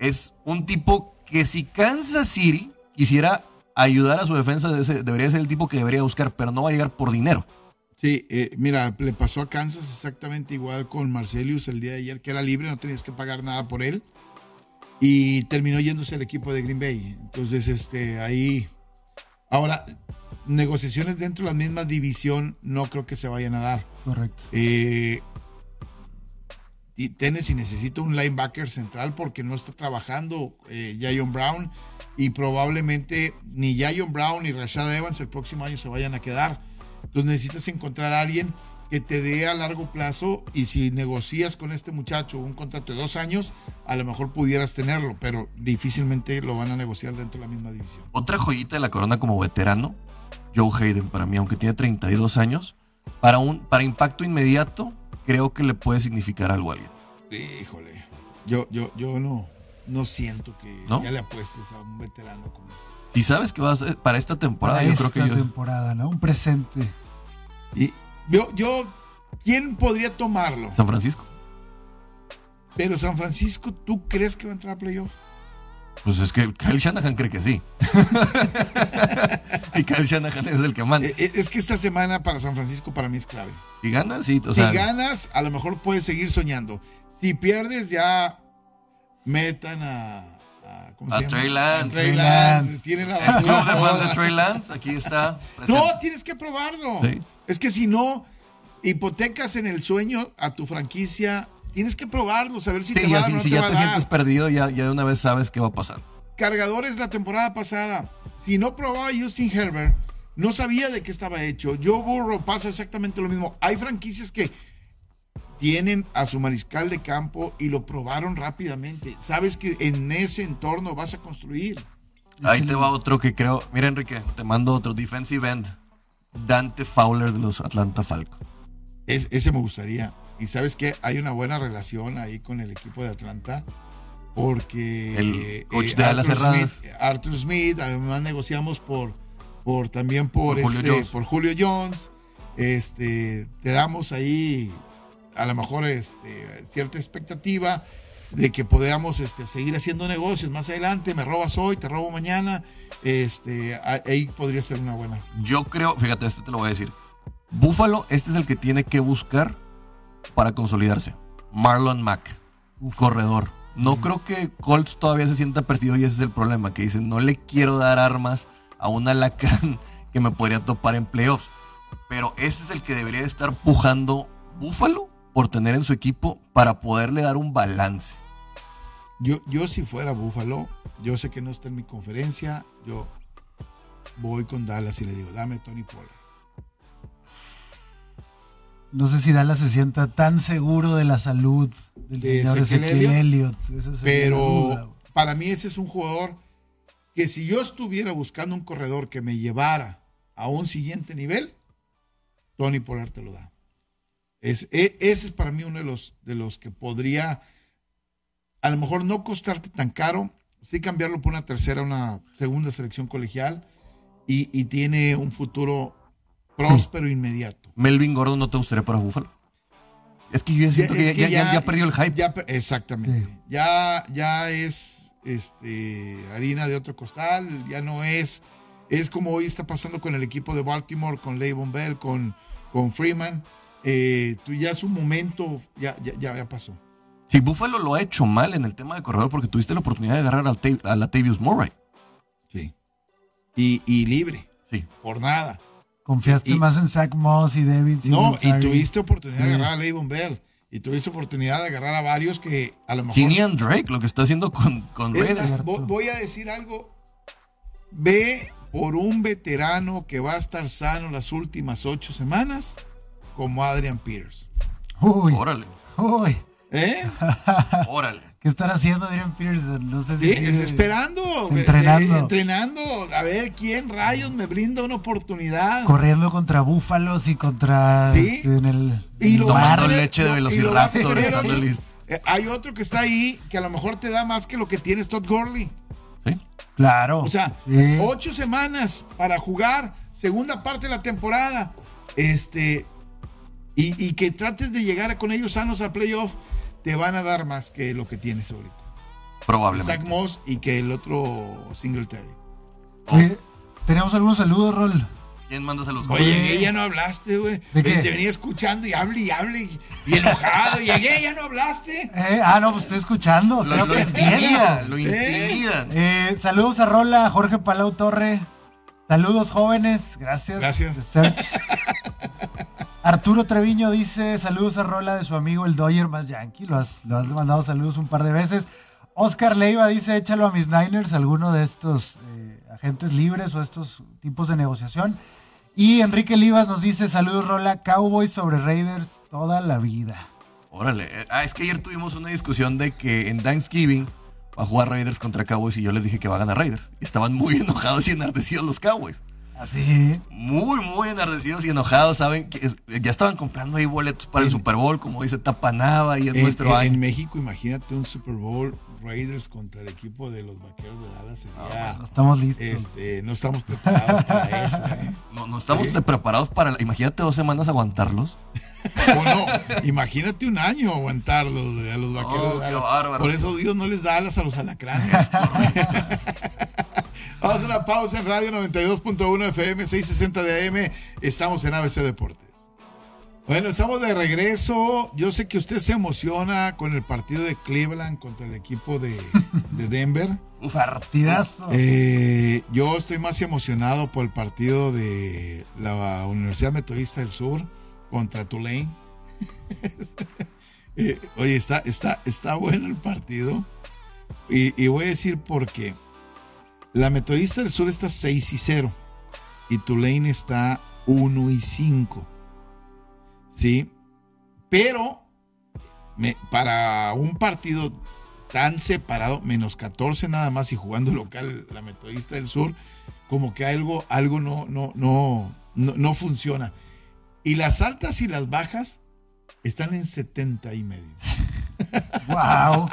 Es un tipo que si Kansas City quisiera ayudar a su defensa, debería ser el tipo que debería buscar, pero no va a llegar por dinero. Sí, eh, mira, le pasó a Kansas exactamente igual con Marcelius el día de ayer, que era libre, no tenías que pagar nada por él y terminó yéndose al equipo de Green Bay. Entonces, este, ahí. Ahora, negociaciones dentro de la misma división no creo que se vayan a dar. Correcto. Eh, y Tennessee necesita un linebacker central porque no está trabajando eh, Jayon Brown y probablemente ni Jayon Brown ni Rashad Evans el próximo año se vayan a quedar. Entonces necesitas encontrar a alguien que te dé a largo plazo y si negocias con este muchacho un contrato de dos años, a lo mejor pudieras tenerlo, pero difícilmente lo van a negociar dentro de la misma división. Otra joyita de la corona como veterano, Joe Hayden para mí, aunque tiene 32 años, para, un, para impacto inmediato, creo que le puede significar algo a alguien. Híjole, yo, yo, yo no, no siento que ya le apuestes a un veterano como... Y sabes que va a ser para esta temporada, yo creo que yo... temporada, ¿no? Un presente. Y, yo, yo, ¿quién podría tomarlo? San Francisco. Pero San Francisco, ¿tú crees que va a entrar a playoff? Pues es que Kyle Shanahan cree que sí. y Kyle Shanahan es el que manda. Eh, eh, es que esta semana para San Francisco para mí es clave. Si ganas, sí. si ganas, a lo mejor puedes seguir soñando. Si pierdes, ya metan a. A, Trey Lance. Trey Lance. La el club de fans de Trey Lance, aquí está. No, tienes que probarlo. Sí. Es que si no hipotecas en el sueño a tu franquicia, tienes que probarlo, saber si te va a dar, Si ya te, sientes perdido, ya, ya de una vez sabes qué va a pasar. Cargadores la temporada pasada. Si no probaba a Justin Herbert, no sabía de qué estaba hecho. Joe Burrow pasa exactamente lo mismo. Hay franquicias que tienen a su mariscal de campo y lo probaron rápidamente. Sabes que en ese entorno vas a construir. Ahí te va otro que creo. Mira, Enrique, te mando otro defensive end. Dante Fowler de los Atlanta Falcons. ese me gustaría. Y sabes que hay una buena relación ahí con el equipo de Atlanta. Porque el coach de Arthur, Smith, Arthur Smith, además negociamos por, por también por, Julio este, Jones. por Julio Jones. Este, te damos ahí a lo mejor este, cierta expectativa de que podamos este, seguir haciendo negocios más adelante, me robas hoy, te robo mañana, este, ahí podría ser una buena. Yo creo, fíjate, este te lo voy a decir. Búfalo, este es el que tiene que buscar para consolidarse. Marlon Mack, un corredor. No creo que Colts todavía se sienta perdido y ese es el problema, que dicen, no le quiero dar armas a un alacrán que me podría topar en playoffs. Pero ese es el que debería estar pujando Búfalo por tener en su equipo para poderle dar un balance. Yo, yo si fuera Búfalo, yo sé que no está en mi conferencia, yo voy con Dallas y le digo, dame Tony Pollard. No sé si Dallas se sienta tan seguro de la salud del De señor Ezequiel Elliott. Pero para mí ese es un jugador que si yo estuviera buscando un corredor que me llevara a un siguiente nivel, Tony Pollard te lo da. Es, e- ese es para mí uno de los, de los que podría, a lo mejor no costarte tan caro, sí cambiarlo por una tercera, una segunda selección colegial y, y tiene un futuro próspero inmediato. Melvin Gordon no te gustaría para Buffalo. Es que yo ya siento que, es ya, ya- ya perdió el hype. exactamente. Sí. Ya, ya es este, harina de otro costal, ya no es. Es como hoy está pasando con el equipo de Baltimore, con Le'Veon Bell, con, con Freeman. Eh, tú ya su momento, ya, ya, ya, ya pasó. Si Buffalo lo ha hecho mal en el tema de corredor porque tuviste la oportunidad de agarrar al a Latavius Murray. Sí. Y, y libre, Sí. por nada. Confiaste y- más en Zach Moss y David No, y tuviste oportunidad de Sí. agarrar a Le'Veon Bell. Y tuviste oportunidad de agarrar a varios que a lo mejor. Kinian Drake, lo que está haciendo con, con Raiders. voy a decir algo. Ve por un veterano que va a estar sano las últimas ocho semanas, como Adrian Peters. Uy, Órale, uy. ¿Eh? órale. ¿Qué estará haciendo Adrian Peterson? No sé si Sí, sigue- esperando. Entrenando. eh, entrenando. A ver quién rayos me brinda una oportunidad. corriendo contra búfalos y contra Sí. este, en el, Y lo va. Tomando leche de Velociraptor. estando listo. Eh, hay otro que está ahí que a lo mejor te da más que lo que tienes Todd Gurley. ¿Sí? Claro. O sea, Sí. ocho semanas para jugar, segunda parte de la temporada. Este, y, y que trates de llegar con ellos sanos a playoff, te van a dar más que lo que tienes ahorita. Zach Probablemente. Moss y que el otro Singletary. Oye, tenemos algunos saludos, Rol. ¿Quién manda saludos? Oye, Oye. llegué, ya no hablaste, güey. Te venía escuchando y hable y hable y, y enojado. llegué, ya no hablaste. Eh, ah, no, pues estoy escuchando. Estoy Lo, lo intimidan, lo ¿Eh? intimidan. Eh, saludos a Rola, Jorge Palau Torre. Saludos jóvenes, gracias. Gracias. Arturo Treviño dice saludos a Rola de su amigo el Doyer más Yankee. Lo has, mandado saludos un par de veces. Oscar Leiva dice échalo a mis Niners, alguno de estos eh, agentes libres o estos tipos de negociación. Y Enrique Livas nos dice saludos Rola, Cowboys sobre Raiders toda la vida. Órale. Ah, es que ayer tuvimos una discusión de que en Thanksgiving va a jugar Raiders contra Cowboys y yo les dije que va a ganar Raiders. Estaban muy enojados y enardecidos los Cowboys. Así. Muy, muy enardecidos y enojados. Saben que es- ya estaban comprando ahí boletos para el. Super Bowl, como dice Tapanaba y en, En, nuestro en- año. en México, imagínate un Super Bowl Raiders contra el equipo de los vaqueros de Dallas. Sería, No estamos listos. este, no estamos preparados para eso. ¿eh? No, no estamos Sí. preparados para. Imagínate dos semanas aguantarlos. O no, imagínate un año aguantarlo de- a los vaqueros Oh, de qué Dallas. bárbaro. Por eso Dios no les da alas a los alacranes. Vamos a una pausa en Radio 92.1 FM 660 de AM. Estamos en ABC Deportes. Bueno, estamos de regreso. Yo sé que usted se emociona con el partido de Cleveland contra el equipo de, de Denver. Partidazo. Eh, yo estoy más emocionado por el partido de la Universidad Metodista del Sur contra Tulane. Eh, oye, está, está, está bueno el partido. Y, y voy a decir por qué. La Metodista del Sur está 6 y 0. Y Tulane está 1 y 5. ¿Sí? Pero para un partido tan separado, menos 14 nada más y jugando local la Metodista del Sur, como que algo, algo no, no, no, no, no funciona. Y las altas y las bajas están en 70 y medio. Wow.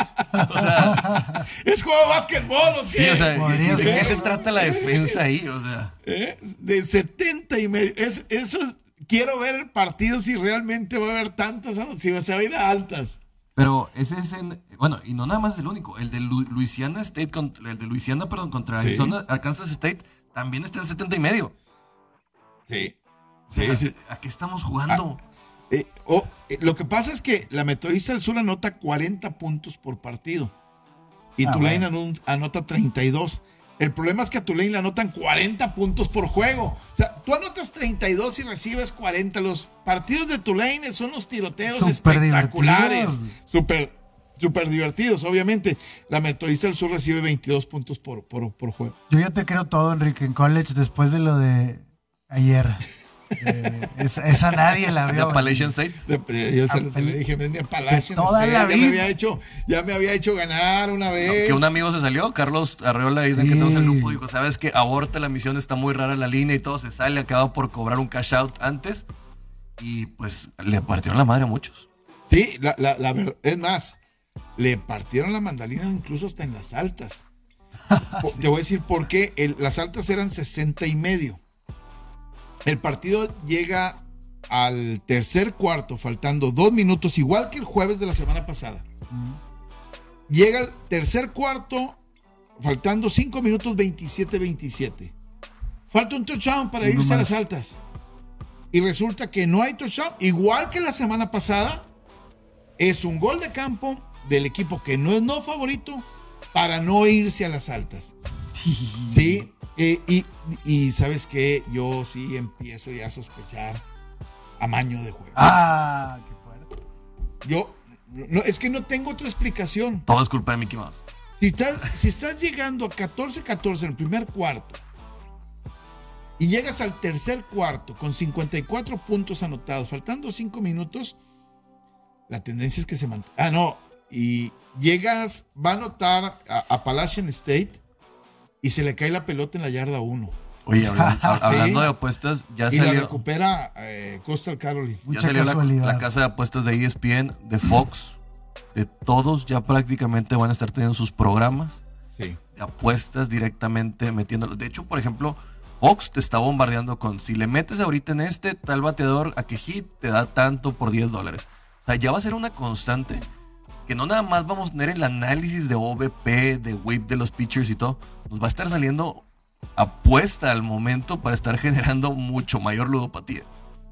¿Es juego de básquetbol o qué? Sí, o sea, ¿de qué se trata la defensa ahí? O sea, ¿Eh? De 70 y medio. Es, eso es- quiero ver el partido si realmente va a haber tantas, si se va a ir a altas. pero ese es en. Bueno, y no nada más el único. El de Lu- Louisiana State, contra, el de Louisiana, perdón, contra Sí. Arizona, Arkansas State, también está en 70 y medio. Sí. O sea, Sí, sí. ¿A qué estamos jugando? Eh, oh, eh, lo que pasa es que la Metodista del Sur anota 40 puntos por partido. Y Ah, Tulane bueno. anota 32. El problema es que a Tulane le anotan 40 puntos por juego. O sea, tú anotas 32 y recibes 40. Los partidos de Tulane son los tiroteos Súper espectaculares. Súper. súper divertidos, obviamente. La Metodista del Sur recibe 22 puntos por, por, por juego. Yo ya te creo todo, Enrique, en college, después de lo de ayer. Eh, esa, esa nadie la De vio. Appalachian State. De- de- yo se- Ah, le dije, ven de Appalachian toda State, la ya me vida. había hecho, ya me había hecho ganar una vez. Que un amigo se salió, Carlos Arreola, ahí de que Sí. tenemos el grupo, dijo, ¿sabes qué? Aborta la misión, está muy rara la línea y todo, se sale, acaba por cobrar un cash out antes. Y pues le partieron la madre a muchos. Sí, la, la, la verdad, es más, le partieron la mandalina incluso hasta en las altas. Te voy a decir por qué. El- las altas eran 60 y medio. El partido llega al tercer cuarto, faltando dos minutos, igual que el jueves de la semana pasada. Llega el tercer cuarto, faltando cinco minutos, 27-27. Falta un touchdown para Uno irse a las altas. Y resulta que no hay touchdown, igual que la semana pasada. Es un gol de campo del equipo que no es no favorito para no irse a las altas. Sí, eh, y, y sabes que yo sí empiezo ya a sospechar amaño de juego. Ah, qué fuerte. Yo, no, es que no tengo otra explicación. Todo es culpa de Mickey Mouse. Si estás, si estás llegando a 14-14 en el primer cuarto y llegas al tercer cuarto con 54 puntos anotados, faltando 5 minutos, la tendencia es que se mantenga. Ah, no. Y llegas, va a anotar a, a Appalachian State y se le cae la pelota en la yarda 1. Oye, Sí. hablando de apuestas, ya Y la salió, recupera eh, Coastal Carolina. ya Mucha salió la, casualidad. la casa de apuestas de ESPN, de Fox, de todos ya prácticamente van a estar teniendo sus programas Sí. de apuestas directamente metiéndolo. De hecho, por ejemplo, Fox te está bombardeando con si le metes ahorita en este tal bateador a que hit te da tanto por 10 dólares. O sea, ya va a ser una constante que no nada más vamos a tener el análisis de OBP, de whip de los pitchers y todo. Nos va a estar saliendo apuesta al momento para estar generando mucho mayor ludopatía.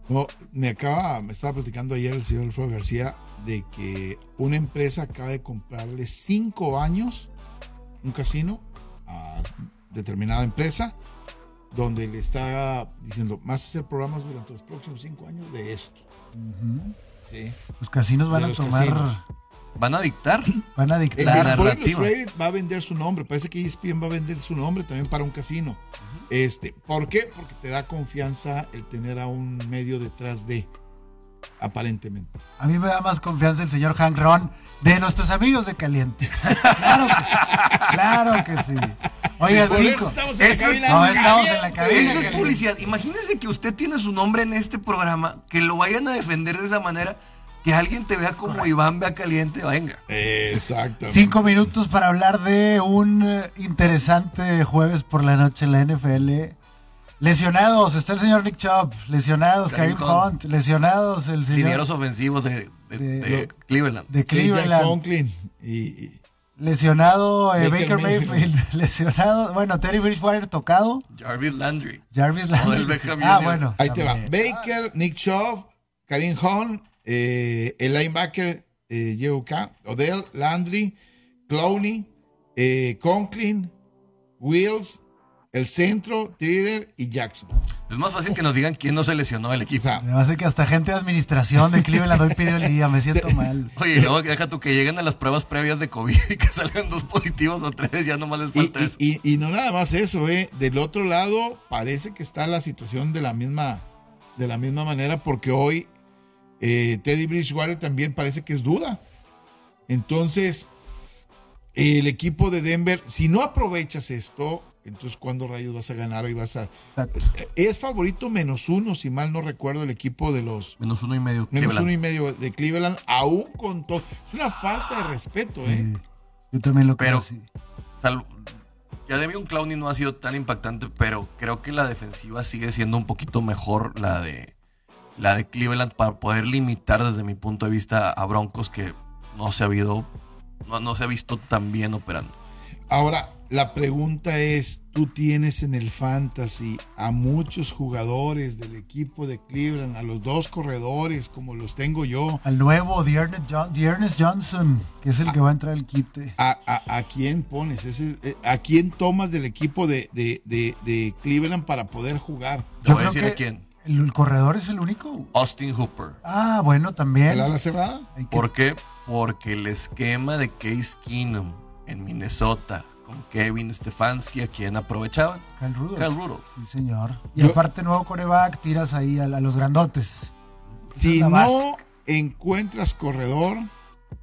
No, me acaba, me estaba platicando ayer el señor Alfredo García de que una empresa acaba de comprarle cinco años un casino a determinada empresa donde le está diciendo vas a hacer programas durante los próximos cinco años de esto. Sí. Los casinos van De a tomar, casinos. Van a dictar. van a dictar. La narrativa. Va a vender su nombre. Parece que ESPN va a vender su nombre también para un casino. Este, ¿Por qué? Porque te da confianza el tener a un medio detrás de, aparentemente. A mí me da más confianza el señor Hank Ron de nuestros amigos de Caliente. Claro que sí. Claro que sí. Oigan, Por eso cinco. estamos en la Eso- no, estamos en la cabina. Eso es publicidad. Imagínese que usted tiene su nombre en este programa, que lo vayan a defender de esa manera, que alguien te vea como Iván vea caliente, venga. Exactamente. Cinco minutos para hablar de un eh, interesante jueves por la noche en la NFL. Lesionados, está el señor Nick Chubb. Lesionados, Kareem Kareem Hunt. Hunt. Lesionados, el señor Linieros ofensivos de, de- De- de Cleveland. de Cleveland. Conklin y, y- Lesionado eh, Baker Baker Mayfield. Mayfield. Lesionado. Bueno, Terry Bridgewater tocado. Jarvis Landry. Jarvis Landry. Ah, bueno. ahí te va. Baker, Nick Chubb, Karim Hunt, eh, el linebacker eh, JUK, Odell, Landry, Clowney, eh, Conklin, Wills, el centro, Tiller y Jackson. Es más fácil que nos digan quién no se lesionó del O equipo. sea, Me hace que hasta gente de administración de Cleveland hoy pidió el día. Me siento mal. Oye, luego que deja tú que lleguen a las pruebas previas de COVID y que salgan dos positivos o tres, ya nomás les falta y- eso. y- y no nada más eso, ¿eh? Del otro lado parece que está la situación de la misma, de la misma manera porque hoy eh, Teddy Bridgewater también parece que es duda. Entonces, el equipo de Denver, si no aprovechas esto, entonces ¿cuándo rayos vas a ganar y vas a... Exacto. Es favorito menos uno, si mal no recuerdo, el equipo de los... Menos uno y medio. Menos Cleveland. uno y medio de Cleveland, aún con todo. Es una falta de respeto, ¿eh? Sí, yo también lo creo Pero- así. Tal- ya Debian Clowney no ha sido tan impactante, pero creo que la defensiva sigue siendo un poquito mejor la de la de Cleveland para poder limitar desde mi punto de vista a Broncos que no se ha habido no, no se ha visto tan bien operando. Ahora, la pregunta es, tú tienes en el fantasy a muchos jugadores del equipo de Cleveland, a los dos corredores como los tengo yo. Al nuevo Dearness, John- Dearness Johnson, que es el que va a entrar al quite. ¿A, a- a quién pones? Ese- eh, ¿A quién tomas del equipo de, de- de- de Cleveland para poder jugar? Te voy a decir a quién. ¿El, el corredor es el único? Austin Hooper. Ah, bueno, ¿El también. ala cerrada? ¿Por qué? Porque el esquema de Case Keenum en Minnesota con Kevin Stefanski, a quien aprovechaban, Kyle Rudolph. Kyle Rudolph. Sí, señor. Y Yo- aparte, nuevo coreback, tiras ahí a, a los grandotes. Esa Si no encuentras corredor,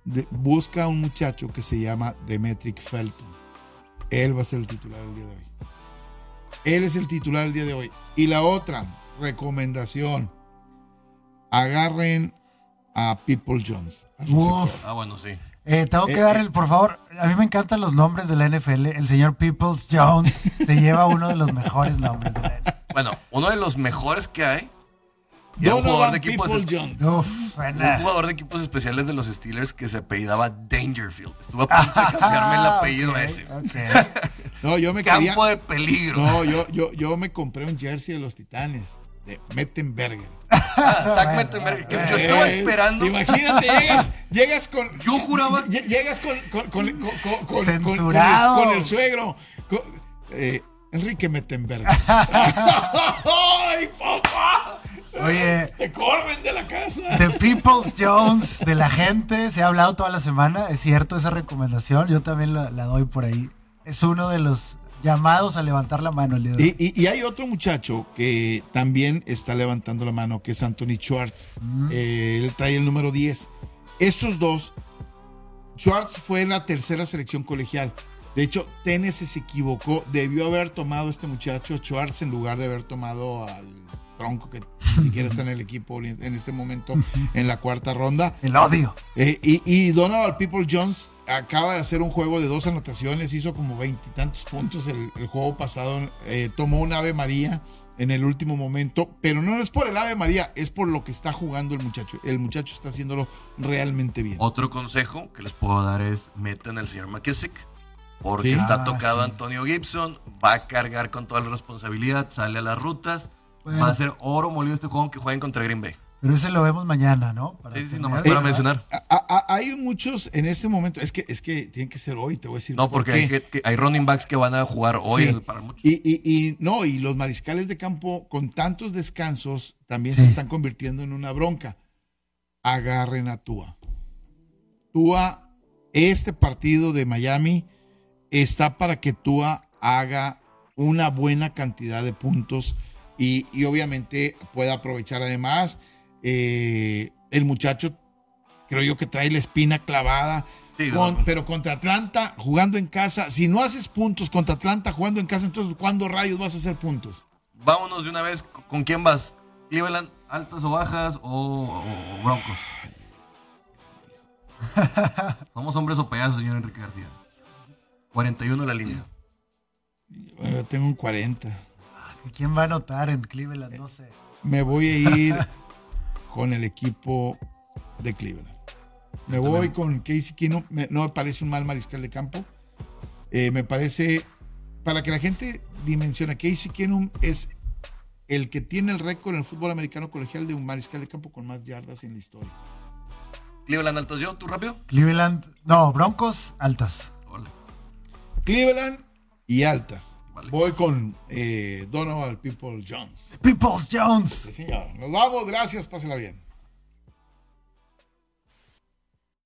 de- busca a un muchacho que se llama Demetric Felton. Él va a ser el titular el día de hoy. Él es el titular el día de hoy. Y la otra recomendación: agarren a People Jones. Uf. Ah, bueno, sí. Eh, tengo que Eh, dar eh. el, por favor, a mí me encantan los nombres de la NFL. El señor Peoples Jones se lleva uno de los mejores nombres de la NFL. Bueno, uno de los mejores que hay. y un jugador de equipos, People Jones. Uf, un suena. jugador de equipos especiales de los Steelers que se apellidaba Dangerfield. Estuve a punto de cambiarme el apellido Ok, ese. No, yo me quería. Campo de peligro. No, yo, yo, yo me compré un jersey de los Titanes. De Mettenberger. Ah, Zach Bueno, Mettenberger, que bueno. yo estaba Eh, esperando. Imagínate, llegas, llegas con. Yo juraba- lle- Llegas con. con, con, con, con- con- Censurado. con el, con el suegro. con- eh, Enrique Mettenberger. ¡Ay, papá! Oye, Te corren de la casa. de Peoples Jones, de la gente, se ha hablado toda la semana. Es cierto esa recomendación. Yo también la, la doy por ahí. Es uno de los llamados a levantar la mano hoy. Y, y- y hay otro muchacho que también está levantando la mano, que es Anthony Schwartz. Mm. Eh, él trae el número 10. Estos dos, Schwartz fue la tercera selección colegial. De hecho, Tennessee se equivocó. Debió haber tomado este muchacho Schwartz en lugar de haber tomado al tronco que ni siquiera está en el equipo en este momento en la cuarta ronda. El odio. Eh, y, y Donovan People Jones acaba de hacer un juego de dos anotaciones, hizo como veintitantos puntos el, el juego pasado, eh, tomó un Ave María en el último momento, pero no es por el Ave María, es por lo que está jugando el muchacho. El muchacho está haciéndolo realmente bien. Otro consejo que les puedo dar es metan al señor McKissick. Porque Sí. está Ah, tocado sí. Antonio Gibson, va a cargar con toda la responsabilidad, sale a las rutas, Bueno. va a ser oro molido este juego que jueguen contra Green Bay. Pero ese lo vemos mañana, ¿no? Para Sí, sí, nomás Eh, para mencionar. A- a- a- hay muchos en este momento, es que, es que tienen que ser hoy, te voy a decir. No, por porque qué. hay, que- que hay running backs que van a jugar hoy Sí. el- para muchos. Y, y- y no, y los mariscales de campo con tantos descansos también Sí. se están convirtiendo en una bronca. Agarren a Tua. Tua, este partido de Miami está para que Tua haga una buena cantidad de puntos y, y obviamente pueda aprovechar además eh, el muchacho creo yo que trae la espina clavada Sí, con- no. pero contra Atlanta jugando en casa si no haces puntos contra Atlanta jugando en casa entonces ¿cuándo rayos vas a hacer puntos? Vámonos de una vez. ¿Con quién vas? ¿Cleveland, altas o bajas o, o- o Broncos? Somos hombres o payasos, señor Enrique García. 41 la línea. Bueno, yo tengo un 40 ¿Quién va a anotar en Cleveland? No sé. me voy a ir con el equipo de Cleveland me voy con Casey Me- no me parece un mal mariscal de campo Eh, me parece para que la gente dimensione Casey Keenum es el que tiene el récord en el fútbol americano colegial de un mariscal de campo con más yardas en la historia Cleveland, altas yo, tú rápido. Cleveland, no, Broncos, altas. Hola. Cleveland y altas. Vale. Voy con eh, Donovan People Jones. Peoples Jones. Sí, señor. Nos vamos. Gracias. Pásela bien.